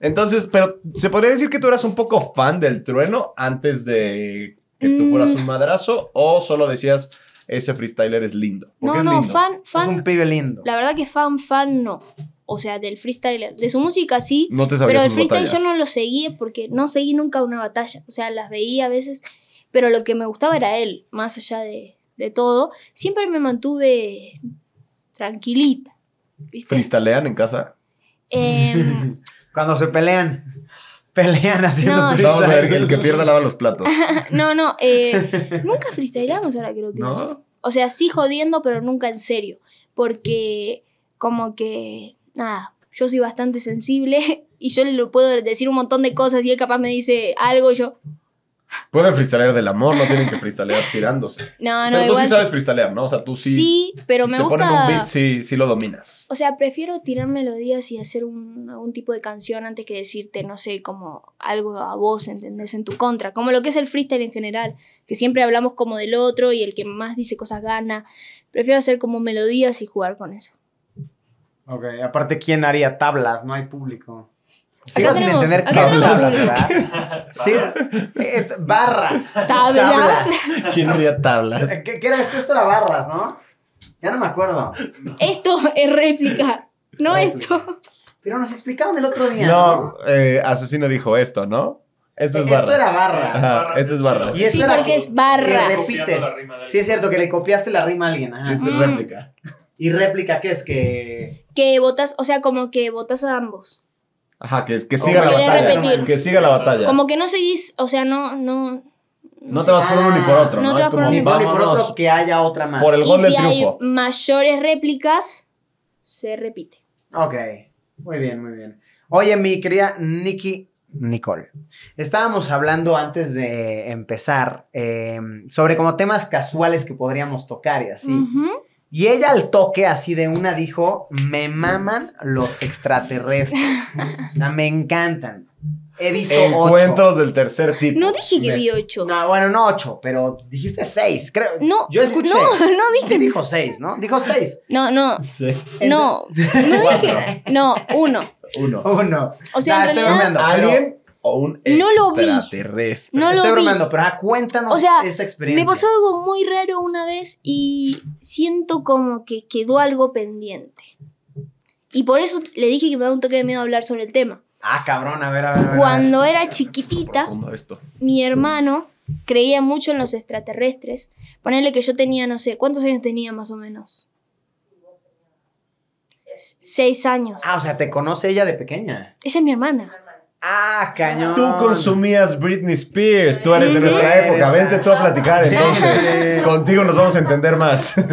Entonces, pero se podría decir que tú eras un poco fan del trueno antes de que tú Mm. fueras un madrazo o solo decías ese freestyler es lindo. Porque No, es no, lindo. fan, Es fan, un pibe lindo. la verdad que fan, fan no. O sea, del freestyler. De su música sí, No te sabías Pero el freestyle batallas. yo no lo seguía porque no seguí nunca una batalla. O sea, las veía a veces, pero lo que me gustaba era él, más allá de, de todo. Siempre me mantuve tranquilita. ¿Viste? ¿Freestylean en casa? Em, Cuando se pelean, pelean haciendo No, freestyle. Vamos a ver que el que pierda lava los platos. no, no, eh, nunca freestyleamos ahora que lo pienso. ¿No? O sea, sí jodiendo, pero nunca en serio. Porque como que, nada, yo soy bastante sensible y yo le puedo decir un montón de cosas y él capaz me dice algo y yo, Pueden freestylear del amor, no tienen que freestylear tirándose. no, no, pero tú igual sí sabes freestylear, ¿no? O sea, tú sí. Sí, pero si me te gusta. ponen un beat, sí, sí lo dominas. O sea, prefiero tirar melodías y hacer un, algún tipo de canción antes que decirte, no sé, como algo a vos, ¿entendés? En tu contra. Como lo que es el freestyle en general, que siempre hablamos como del otro y el que más dice cosas gana. Prefiero hacer como melodías y jugar con eso. Ok, aparte, ¿quién haría tablas? No hay público. Sigo sin tenemos- entender qué es tenemos- tablas, ¿verdad? Sí, es barras. Tablas. ¿Quién haría tablas? ¿Qué, qué era esto? Esto era barras, ¿no? Ya no me acuerdo. Esto es réplica, no Réplica. esto. Pero nos explicaron el otro día. No, eh, Asesino dijo esto, ¿no? Esto es Esto barras. era barras. Ajá, esto es barras. Y esto Sí, era porque que- es barras. Que repites. Sí, es cierto que le copiaste la rima a alguien. Ajá. Esto es Mm. réplica. Y réplica, ¿qué es? Que. Que votas, o sea, como que votas a ambos. Ajá, que, que siga la batalla. repetir. Que siga la batalla. Como que no seguís, o sea, no, no. No te vas por uno ni por otro, No ¿no? te Es vas por como, uno Ni por, por otro que haya otra más. por el Y gol del si hay triunfo. mayores réplicas, se repite. Ok, muy bien, muy bien. Oye, mi querida Nikki Nicole, estábamos hablando antes de empezar eh, sobre como temas casuales que podríamos tocar y así. Ujú. Y ella al toque así de una dijo, me maman los extraterrestres. o sea, me encantan. He visto ocho. Encuentros del tercer tipo. No dije que Me- vi ocho. No, bueno, no ocho, pero dijiste seis, creo. No, Yo escuché. no, no dije. Sí dijo seis, ¿no? Dijo seis. No, no, Sí. no, no dije. No, uno. Uno. Uno. O sea, Nah, en estoy realidad- bromeando, pero- ¿Alguien o un No lo vi. extraterrestre? No lo Estoy vi. bromeando, pero ah, cuéntanos O sea, esta experiencia. Me pasó algo muy raro una vez y siento como que quedó algo pendiente. Y por eso le dije que me da un toque de miedo hablar sobre el tema. Ah, cabrón, a ver, a ver. a ver, a ver. Cuando era chiquitita, esto. mi hermano creía mucho en los extraterrestres. Ponerle que yo tenía, no sé, ¿cuántos años tenía más o menos? Seis años. Ah, o sea, te conoce ella de pequeña. Ella es mi hermana. Ah, cañón. Tú consumías Britney Spears, tú eres de nuestra época, vente tú a platicar, entonces contigo nos vamos a entender más.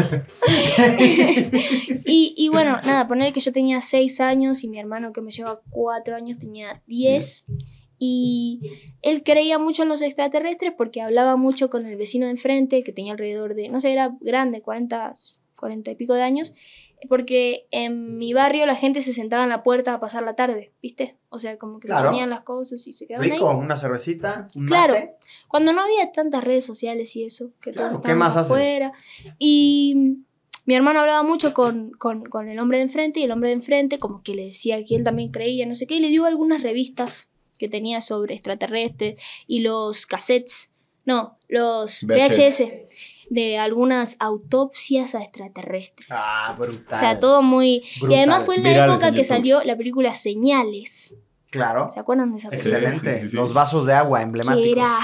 Y, y bueno, nada, poner que yo tenía 6 años y mi hermano que me lleva 4 años tenía 10. Y él creía mucho en los extraterrestres porque hablaba mucho con el vecino de enfrente, que tenía alrededor de, no sé, era grande, 40, 40 y pico de años. Porque en mi barrio la gente se sentaba en la puerta a pasar la tarde, ¿viste? O sea, como que se ponían las cosas y se quedaban Rico, ahí. una cervecita, un Claro. mate. Cuando no había tantas redes sociales y eso, que todos Claro, ¿qué estábamos haces? afuera. Y mi hermano hablaba mucho con, con, con el hombre de enfrente y el hombre de enfrente como que le decía que él también creía, no sé qué, y le dio algunas revistas que tenía sobre extraterrestres y los cassettes, no, los VHS. VHS de algunas autopsias a extraterrestres. Ah, brutal. O sea, todo muy... Y además fue en la Virales época en que salió la película Señales. Claro. ¿Se acuerdan de esa película? Excelente. Sí, sí, sí. Los vasos de agua emblemáticos. que era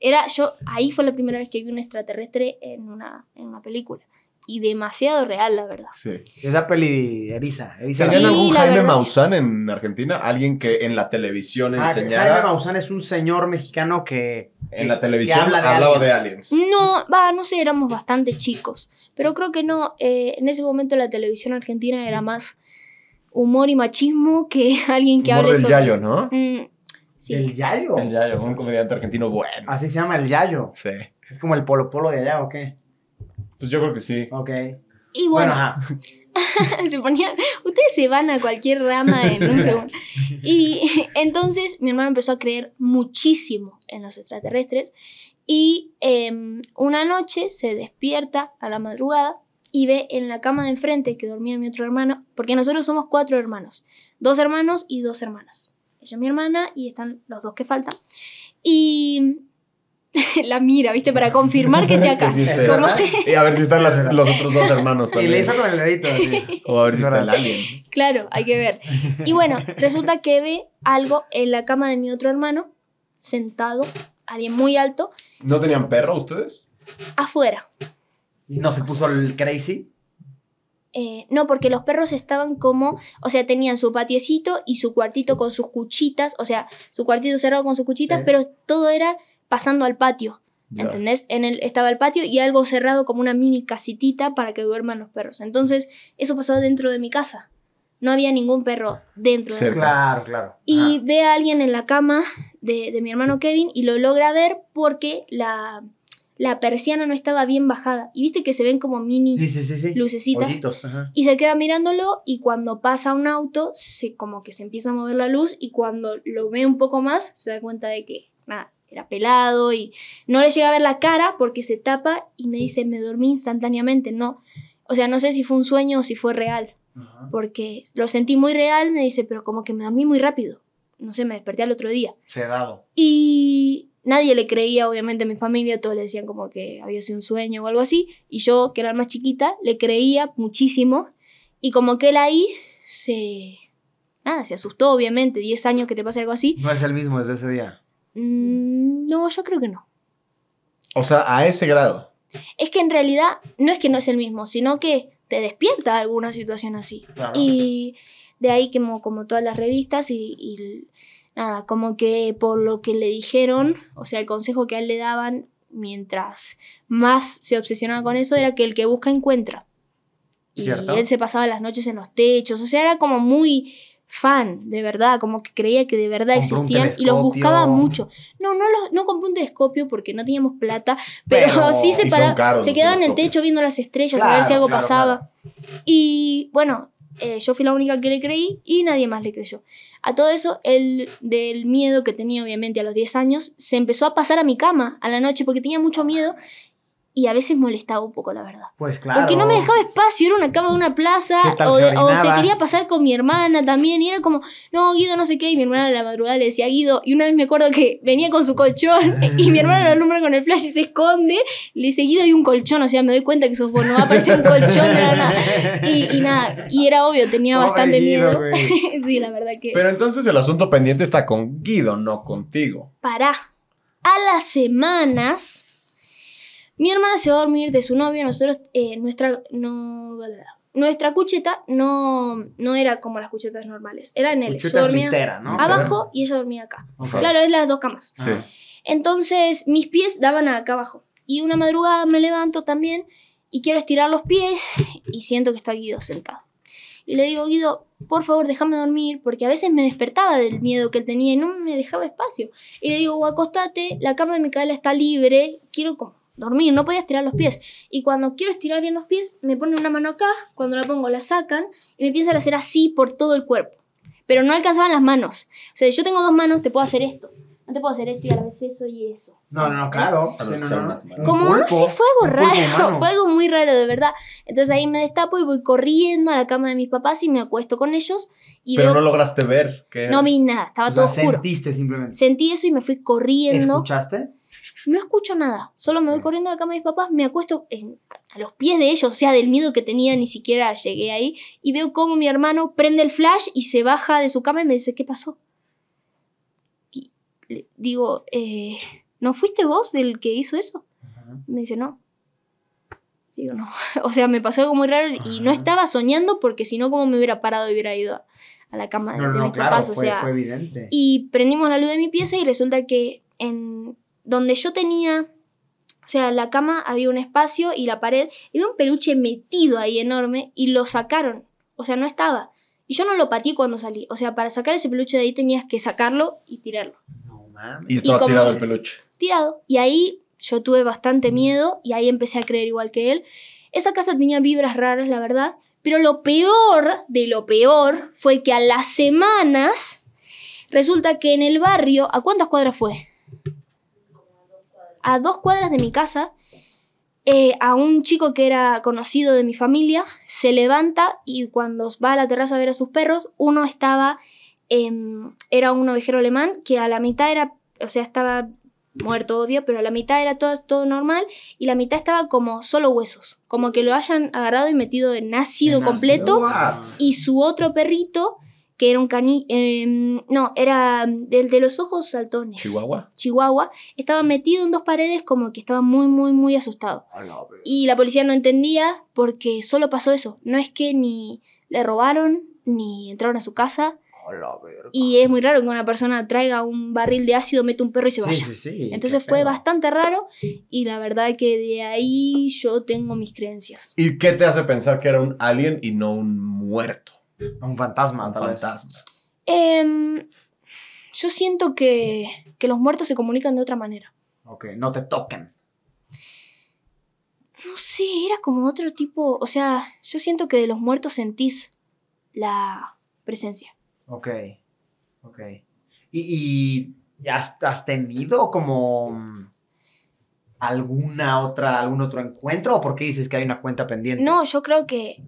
era yo ahí fue la primera vez que vi un extraterrestre en una en una película y demasiado real la verdad Sí. Esa peli eriza. eriza ¿Tenían algún la Jaime. Maussan en Argentina? Alguien que en la televisión Ah, Jaime enseñara. Maussan es un señor mexicano que. en la televisión habla de hablaba de aliens. aliens. no va no sé éramos bastante chicos pero creo que no eh, en ese momento la televisión argentina era más humor y machismo que alguien que Humor hable del sobre Yayo, ¿no? Mm, sí El Yayo. El Yayo, un comediante argentino bueno. Así se llama el Yayo. Sí. Es como el polo polo de allá, ¿o qué? Pues yo creo que sí. Ok. y Bueno, bueno, ajá. se ponían, ustedes se van a cualquier rama en un segundo. Y entonces mi hermano empezó a creer muchísimo en los extraterrestres y em, una noche se despierta a la madrugada y ve en la cama de enfrente que dormía mi otro hermano, porque nosotros somos cuatro hermanos, dos hermanos y dos hermanas. Ella es mi hermana y están los dos que faltan. Y la mira, ¿viste? Para confirmar que esté acá. Sí Como-. Y a ver si están Sí, las- ¿verdad? los otros dos hermanos Y le también. hizo con el dedito. así. O a ver si Es está el alien. Claro, hay que ver. Y bueno, resulta que ve algo en la cama de mi otro hermano, sentado, alguien muy alto, ¿No tenían perro ustedes? afuera. Y no se puso el crazy. Eh, no, porque los perros estaban como, o sea, tenían su patiecito y su cuartito con sus cuchitas, o sea, su cuartito cerrado con sus cuchitas, Sí. pero todo era pasando al patio. ¿Entendés? En el, estaba el patio y algo cerrado como una mini casitita para que duerman los perros. Entonces, eso pasó dentro de mi casa. No había ningún perro dentro de mi. Claro, claro. Y Ajá. ve a alguien en la cama de, de mi hermano Kevin y lo logra ver porque la, la persiana no estaba bien bajada. Y viste que se ven como mini Sí, sí, sí, sí. lucecitas. Y se queda mirándolo y cuando pasa un auto, se, como que se empieza a mover la luz y cuando lo ve un poco más, se da cuenta de que, nada, era pelado y no le llega a ver la cara porque se tapa y me dice, me dormí instantáneamente. No, o sea, no sé si fue un sueño o si fue real Ajá. porque lo sentí muy real, me dice, pero como que me dormí muy rápido. No sé, me desperté al otro día. Sedado. Y nadie le creía, obviamente, a mi familia, todos le decían como que había sido un sueño o algo así. Y yo, que era más chiquita, le creía muchísimo. Y como que él ahí se... Nada, se asustó, obviamente, 10 años que te pase algo así. No es el mismo desde ese día. Mm, no, yo creo que no. O sea, a ese grado. Es que en realidad no es que no es el mismo, sino que te despierta alguna situación así. Claro. Y de ahí como, como todas las revistas y, y nada, como que por lo que le dijeron, o sea, el consejo que a él le daban mientras más se obsesionaba con eso era que el que busca encuentra. Y Cierto. él se pasaba las noches en los techos, o sea, era como muy fan, de verdad, como que creía que de verdad existían y los buscaba mucho. No, no, los, no compró un telescopio porque no teníamos plata, pero, Pero- sí se Y son paraba, caros se los quedaba en el techo viendo las estrellas a ver si Claro, algo claro, pasaba. Y bueno, eh, yo fui la única que le creí y nadie más le creyó. A todo eso, el del miedo que tenía obviamente a los 10 años, se empezó a pasar a mi cama a la noche porque tenía mucho miedo y a veces molestaba un poco, la verdad. Pues claro. Porque no me dejaba espacio, era una cama de una plaza, ¿Qué tal o, se o quería pasar con mi hermana también, y era como, no, Guido no sé qué, y mi hermana a la madrugada le decía Guido, y una vez me acuerdo que venía con su colchón, y mi hermana lo alumbra con el flash y se esconde, le dice, Guido hay un colchón, o sea, me doy cuenta que sos vos, no va a aparecer un colchón de la nada. Y, y nada, y era obvio, tenía Pobre bastante Guido, miedo. sí, la verdad que... Pero entonces el asunto pendiente está con Guido, no contigo. Pará. A las semanas, mi hermana se va a dormir de su novio, nosotros, eh, nuestra, no, nuestra cucheta no, no era como las cuchetas normales, era en L. Cucheta Yo dormía litera, ¿no? abajo y ella dormía acá. Ok. Claro, es las dos camas. Sí. Entonces mis pies daban acá abajo. Y una madrugada me levanto también y quiero estirar los pies y siento que está Guido sentado. Y le digo, Guido, por favor, déjame dormir, porque a veces me despertaba del miedo que él tenía y no me dejaba espacio. Y le digo, acostate, la cama de Micaela está libre, quiero como dormir, no podía estirar los pies. Y cuando quiero estirar bien los pies, me ponen una mano acá, cuando la pongo la sacan y me empiezan a hacer así por todo el cuerpo. Pero no alcanzaban las manos. O sea, yo tengo dos manos, te puedo hacer esto. No te puedo hacer esto y a la vez eso y eso. No, no, no, claro. Sí, no, no. Un Como no sé, fue algo raro, fue algo muy raro de verdad. Entonces ahí me destapo y voy corriendo a la cama de mis papás y me acuesto con ellos y Pero veo, no no, lograste ver. Que... vi nada, estaba O sea, todo oscuro. sentiste simplemente. Sentí eso y me fui corriendo. ¿Escuchaste? No escucho nada, solo me voy corriendo a la cama de mis papás, me acuesto en- a los pies de ellos, o sea, del miedo que tenía, ni siquiera llegué ahí, y veo cómo mi hermano prende el flash y se baja de su cama y me dice, ¿qué pasó? Y le digo, eh, ¿no fuiste vos el que hizo eso? Me dice, no. Digo, no. O sea, me pasó algo muy raro y no estaba soñando porque si no, como me hubiera parado y hubiera ido a, a la cama No, de no, mis claro, papás. O fue, sea, fue evidente. y prendimos la luz de mi pieza y resulta que en donde yo tenía, o sea, la cama había un espacio y la pared, y había un peluche metido ahí enorme y lo sacaron. O sea, no estaba. Y yo no lo pateé cuando salí. O sea, para sacar ese peluche de ahí tenías que sacarlo y tirarlo. No mames. Y estaba como- tirado el peluche. Tirado. Y ahí yo tuve bastante miedo y ahí empecé a creer igual que él. Esa casa tenía vibras raras, la verdad. Pero lo peor de lo peor fue que a las semanas resulta que en el barrio, ¿a cuántas cuadras fue? A dos cuadras de mi casa, eh, a un chico que era conocido de mi familia, se levanta y cuando va a la terraza a ver a sus perros, uno estaba, em, era un ovejero alemán que a la mitad era, o sea, estaba muerto, obvio, pero a la mitad era todo, todo normal y la mitad estaba como solo huesos, como que lo hayan agarrado y metido en ácido En completo y su otro perrito, que era un cani... em, no, era del de los ojos saltones. Chihuahua. Chihuahua, estaba metido en dos paredes como que estaba muy, muy, muy asustado. Y la policía no entendía porque solo pasó eso. No es que ni le robaron, ni entraron a su casa. Y es muy raro que una persona traiga un barril de ácido, mete un perro y se Sí, vaya. sí, sí. Entonces fue bastante raro y la verdad que de ahí yo tengo mis creencias. ¿Y qué te hace pensar que era un alien y no un muerto? Un fantasma, Un tal vez. fantasma. Em, yo siento que, que los muertos se comunican de otra manera. Ok, no te toquen. No sé, era como otro tipo, o sea, yo siento que de los muertos sentís la presencia. Ok, ok. ¿Y, y has, has tenido como mm, alguna otra, algún otro encuentro? ¿O por qué dices que hay una cuenta pendiente? No, yo creo que.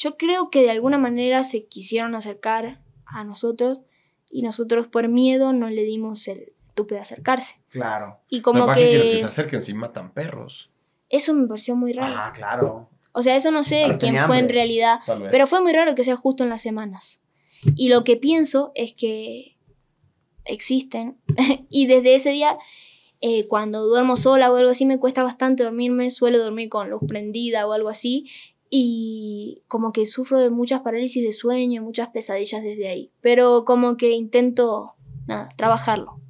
Yo creo que de alguna manera se quisieron acercar a nosotros y nosotros por miedo no le dimos el tupe de acercarse. Claro. Y como ¿Para qué quieres que que. se acerquen si matan perros? Eso me pareció muy raro. Ah, claro. O sea, eso no sé quién fue en realidad. Pero fue muy raro que sea justo en las semanas. Y lo que pienso es que existen. y desde ese día, eh, cuando duermo sola o algo así, me cuesta bastante dormirme. Suelo dormir con luz prendida o algo así. Y como que sufro de muchas parálisis de sueño, muchas pesadillas desde ahí. Pero como que intento, nada, trabajarlo.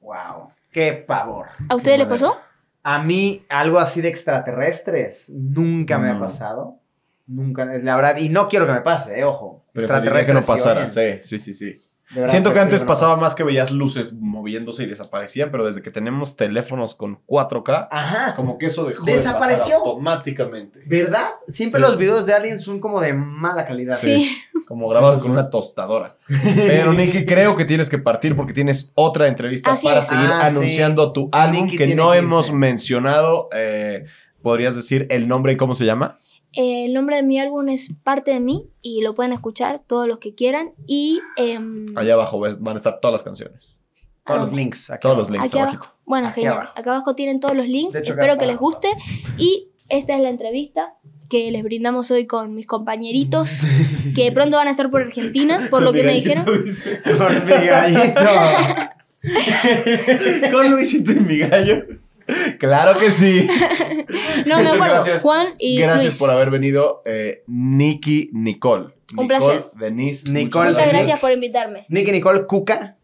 Wow. Qué pavor. ¿A ustedes les pasó? A mí, algo así de extraterrestres nunca me ha Mm. pasado. Nunca, la verdad, y no quiero que me pase, eh, ojo. Preferiría que no pasara. Sí, sí, sí, sí. Siento que prefiero antes pasaba más que veías luces moviéndose y desaparecían, pero desde que tenemos teléfonos con 4K, Ajá. como que eso dejó Desapareció. de pasar automáticamente. ¿Verdad? Siempre Sí. los videos de Alien son como de mala calidad. Sí. Como grabados con una tostadora. Pero Nicky, creo que tienes que partir porque tienes otra entrevista Así para es. seguir Ah, sí. anunciando tu álbum Nicky que no que hemos mencionado. Eh, ¿Podrías decir el nombre y cómo se llama? Eh, el nombre de mi álbum es Parte de mí y lo pueden escuchar todos los que quieran. Y em, Allá abajo van a estar todas las canciones. Todos Ah, los links. aquí Todos los links Aquí abajo. abajo. Bueno, Aquí genial. abajo. Acá abajo tienen todos los links. Hecho, Espero que les guste. Y esta es la entrevista que les brindamos hoy con mis compañeritos que pronto van a estar por Argentina, por lo que me dijeron. Por mi gallito. Con Luisito y mi gallo. Claro que sí. No, me acuerdo. Gracias. Juan y Gracias Luis. por haber venido, eh, Nikki Nicole. Un Nicole, placer. Denise. Nicole, Muchas gracias por invitarme. Nicky Nicole Cuca.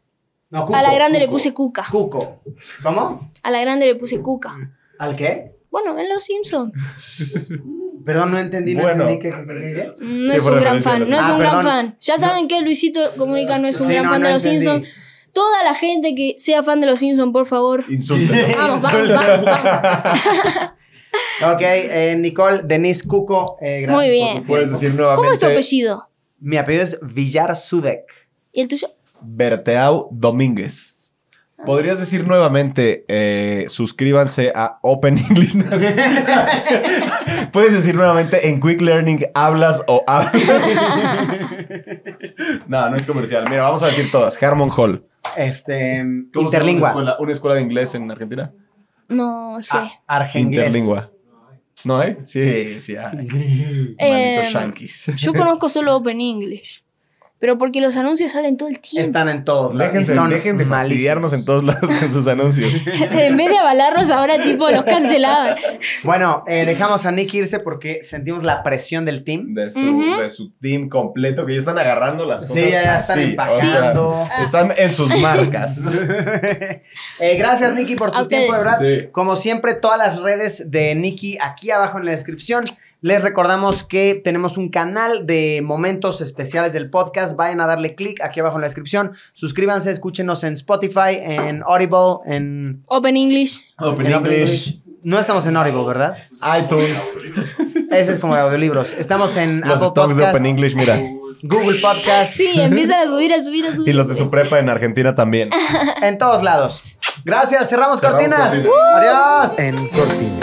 No, Cuco, A la grande le puse Cuca. Cuco. ¿Cómo? A la grande le puse Cuca. ¿Al qué? Bueno, en Los Simpsons. Perdón, no entendí. No Bueno. entendí qué. No es un gran fan, no es Ah, un gran fan. Ya saben que Luisito Comunica no es un gran fan de Los. Simpsons. Toda la gente que sea fan de Los Simpsons, por favor. Insúltalo. Vamos, vamos, vamos, vamos. Ok, eh, Nicole, Denise Cuco. eh, gracias Muy por bien. tu Puedes decir nuevamente. ¿Cómo es tu apellido? Mi apellido es Villar Sudek. ¿Y el tuyo? Berteau Domínguez. ¿Podrías decir nuevamente, eh, suscríbanse a Open English? Puedes decir nuevamente, en Quick Learning, ¿hablas o hablas? no, no es comercial. Mira, vamos a decir todas. Harmon Hall. Este. ¿Cómo se llama Interlingua. Una escuela, una escuela de inglés en Argentina. No sé. Ah, Argenglés. Interlingua. ¿No hay? Sí, sí hay. Eh, Malditos yankees. Yo conozco solo Open English. Pero porque los anuncios salen todo el tiempo. Están en todos lados. Dejen son dejen de fastidiarnos en todos lados con sus anuncios. en vez de avalarlos, ahora tipo los cancelaban. Bueno, eh, dejamos a Nick irse porque sentimos la presión del team. De su, de su team completo, que ya están agarrando las cosas. Sí, ya, ya están así, empacando. o sea, están en sus marcas. Eh, gracias, Nicky, por tu tiempo, de verdad. Sí. Como siempre, todas las redes de Nicky aquí abajo en la descripción. Les recordamos que tenemos un canal de momentos especiales del podcast. Vayan a darle clic aquí abajo en la descripción. Suscríbanse, escúchenos en Spotify, en Audible, en, Open English. Open en Open English, English. No estamos en Audible, ¿verdad? iTunes, Ese es como de audiolibros. Estamos en los Apple stocks de Open English, mira. Google Podcast, Sí, empiezan a subir, a subir, a subir. Y los de su prepa en Argentina también. en todos lados. Gracias, cerramos, Cerramos cortinas. cortinas. Adiós. En cortinas.